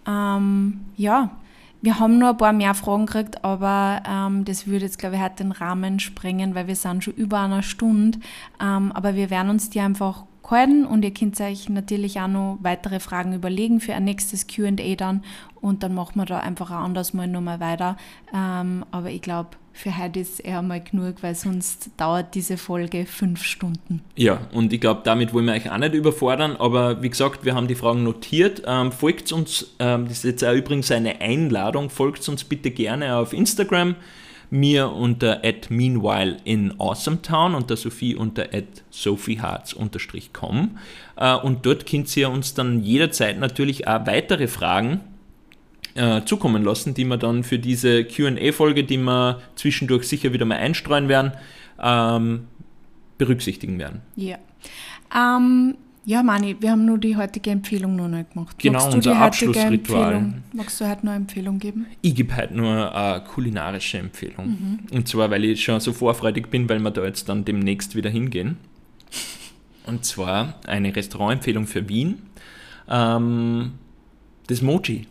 Ähm, ja, wir haben nur ein paar mehr Fragen gekriegt, aber ähm, das würde jetzt, glaube ich, heute den Rahmen sprengen, weil wir sind schon über einer Stunde. Ähm, aber wir werden uns die einfach halten und ihr könnt euch natürlich auch noch weitere Fragen überlegen für ein nächstes QA dann und dann machen wir da einfach auch anders mal nochmal weiter. Ähm, aber ich glaube, für heute ist eher mal genug, weil sonst dauert diese Folge fünf Stunden. Ja, und ich glaube, damit wollen wir euch auch nicht überfordern, aber wie gesagt, wir haben die Fragen notiert. Ähm, folgt uns, ähm, das ist jetzt auch übrigens eine Einladung, folgt uns bitte gerne auf Instagram mir unter at meanwhile in awesometown und der Sophie unter at sophieharz-com. Äh, und dort könnt ihr uns dann jederzeit natürlich auch weitere Fragen äh, zukommen lassen, die wir dann für diese QA-Folge, die wir zwischendurch sicher wieder mal einstreuen werden, ähm, berücksichtigen werden. Ja. Ähm, ja, Mani, wir haben nur die heutige Empfehlung noch nicht gemacht. Genau, Magst unser Abschlussritual. Magst du heute noch eine Empfehlung geben? Ich gebe heute nur eine kulinarische Empfehlung. Und zwar, weil ich schon so vorfreudig bin, weil wir da jetzt dann demnächst wieder hingehen. Und zwar eine Restaurantempfehlung für Wien. Ähm, das Moji.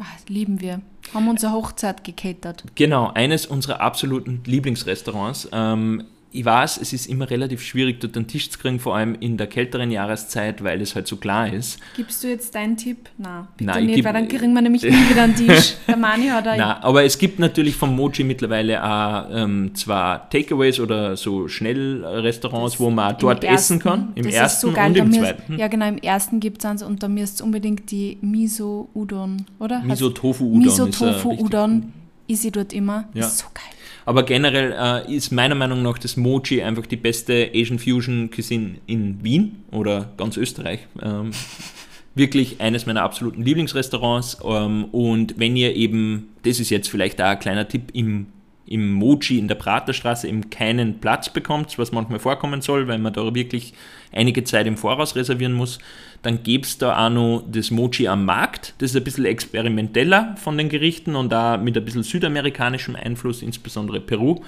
Ah, lieben wir. Haben unsere Hochzeit gecatert. Genau, eines unserer absoluten Lieblingsrestaurants. Ähm, ich weiß, es ist immer relativ schwierig, dort einen Tisch zu kriegen, vor allem in der kälteren Jahreszeit, weil es halt so klar ist. Gibst du jetzt deinen Tipp? Nein, bitte Nein, ich nicht, weil dann kriegen wir nämlich nie wieder einen Tisch. Der Mani hat ein Na, aber es gibt natürlich vom Mochi mittlerweile auch ähm, zwar Takeaways oder so Schnellrestaurants, wo man dort ersten. essen kann. Im das ersten so geil. und im zweiten. Ja, genau, im ersten gibt es eins und da müsst ihr unbedingt die Miso Udon, oder? Miso Heißt- Tofu Udon. Miso ist, äh. Ist sie dort immer. Ja. Ist so geil. Aber generell äh, ist meiner Meinung nach das Mochi einfach die beste Asian Fusion Cuisine in Wien oder ganz Österreich. Ähm, wirklich eines meiner absoluten Lieblingsrestaurants. Ähm, und wenn ihr eben, das ist jetzt vielleicht auch ein kleiner Tipp, im, im Mochi in der Praterstraße eben keinen Platz bekommt, was manchmal vorkommen soll, weil man da wirklich einige Zeit im Voraus reservieren muss, dann gibt es da auch noch das Mochi am Markt. Das ist ein bisschen experimenteller von den Gerichten und da mit ein bisschen südamerikanischem Einfluss, insbesondere Peru.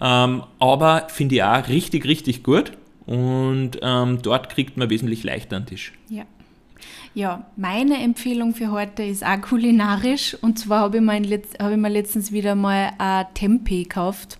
Ähm, aber finde ich auch richtig, richtig gut. Und ähm, dort kriegt man wesentlich leichter einen Tisch. Ja. Ja, meine Empfehlung für heute ist auch kulinarisch. Und zwar habe ich, habe ich mir letztens wieder mal ein Tempeh gekauft.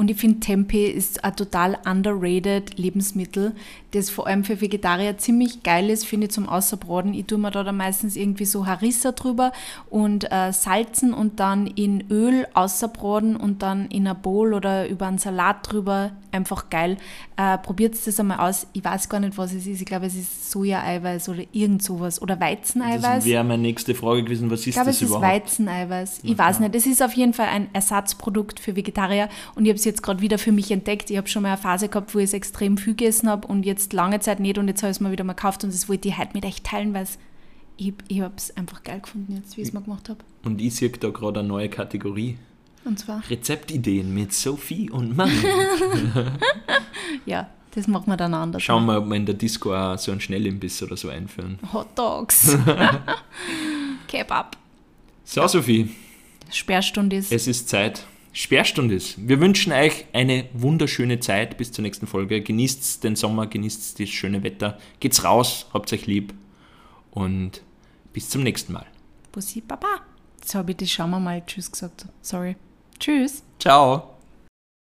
Und ich finde, Tempeh ist ein total underrated Lebensmittel, das vor allem für Vegetarier ziemlich geil ist, finde ich, zum Außerbraten. Ich tue mir da dann meistens irgendwie so Harissa drüber und äh, salzen und dann in Öl außerbraten und dann in ein Bowl oder über einen Salat drüber. Einfach geil. Äh, Probiert das einmal aus. Ich weiß gar nicht, was es ist. Ich glaube, es ist Soja-Eiweiß oder irgend sowas. Oder Weizeneiweiß. Das wäre meine nächste Frage gewesen, was ist Ich glaube, das es ist überhaupt? Weizeneiweiß. Ich weiß nicht. Es ist auf jeden Fall ein Ersatzprodukt für Vegetarier und ich habe es jetzt gerade wieder für mich entdeckt. Ich habe schon mal eine Phase gehabt, wo ich es extrem viel gegessen habe und jetzt lange Zeit nicht und jetzt habe ich es mal wieder mal gekauft und das wollte ich heute mit euch teilen, weil ich, ich habe es einfach geil gefunden jetzt, wie ich es mal gemacht habe. Und ich sehe da gerade eine neue Kategorie. Und zwar, Rezeptideen mit Sophie und Mann. ja, das machen wir dann anders. Schauen wir, ob wir in der Disco auch so einen Schnellimbiss oder so einführen. Hot Dogs. Kebab. So, Sophie, Sperrstunde ist. es ist Zeit. Sperrstunde ist. Wir wünschen euch eine wunderschöne Zeit bis zur nächsten Folge. Genießt den Sommer, genießt das schöne Wetter. Geht's raus, habt euch lieb und bis zum nächsten Mal. Bussi Baba. Jetzt habe ich das Schauen wir mal Tschüss gesagt. Sorry. Tschüss. Ciao.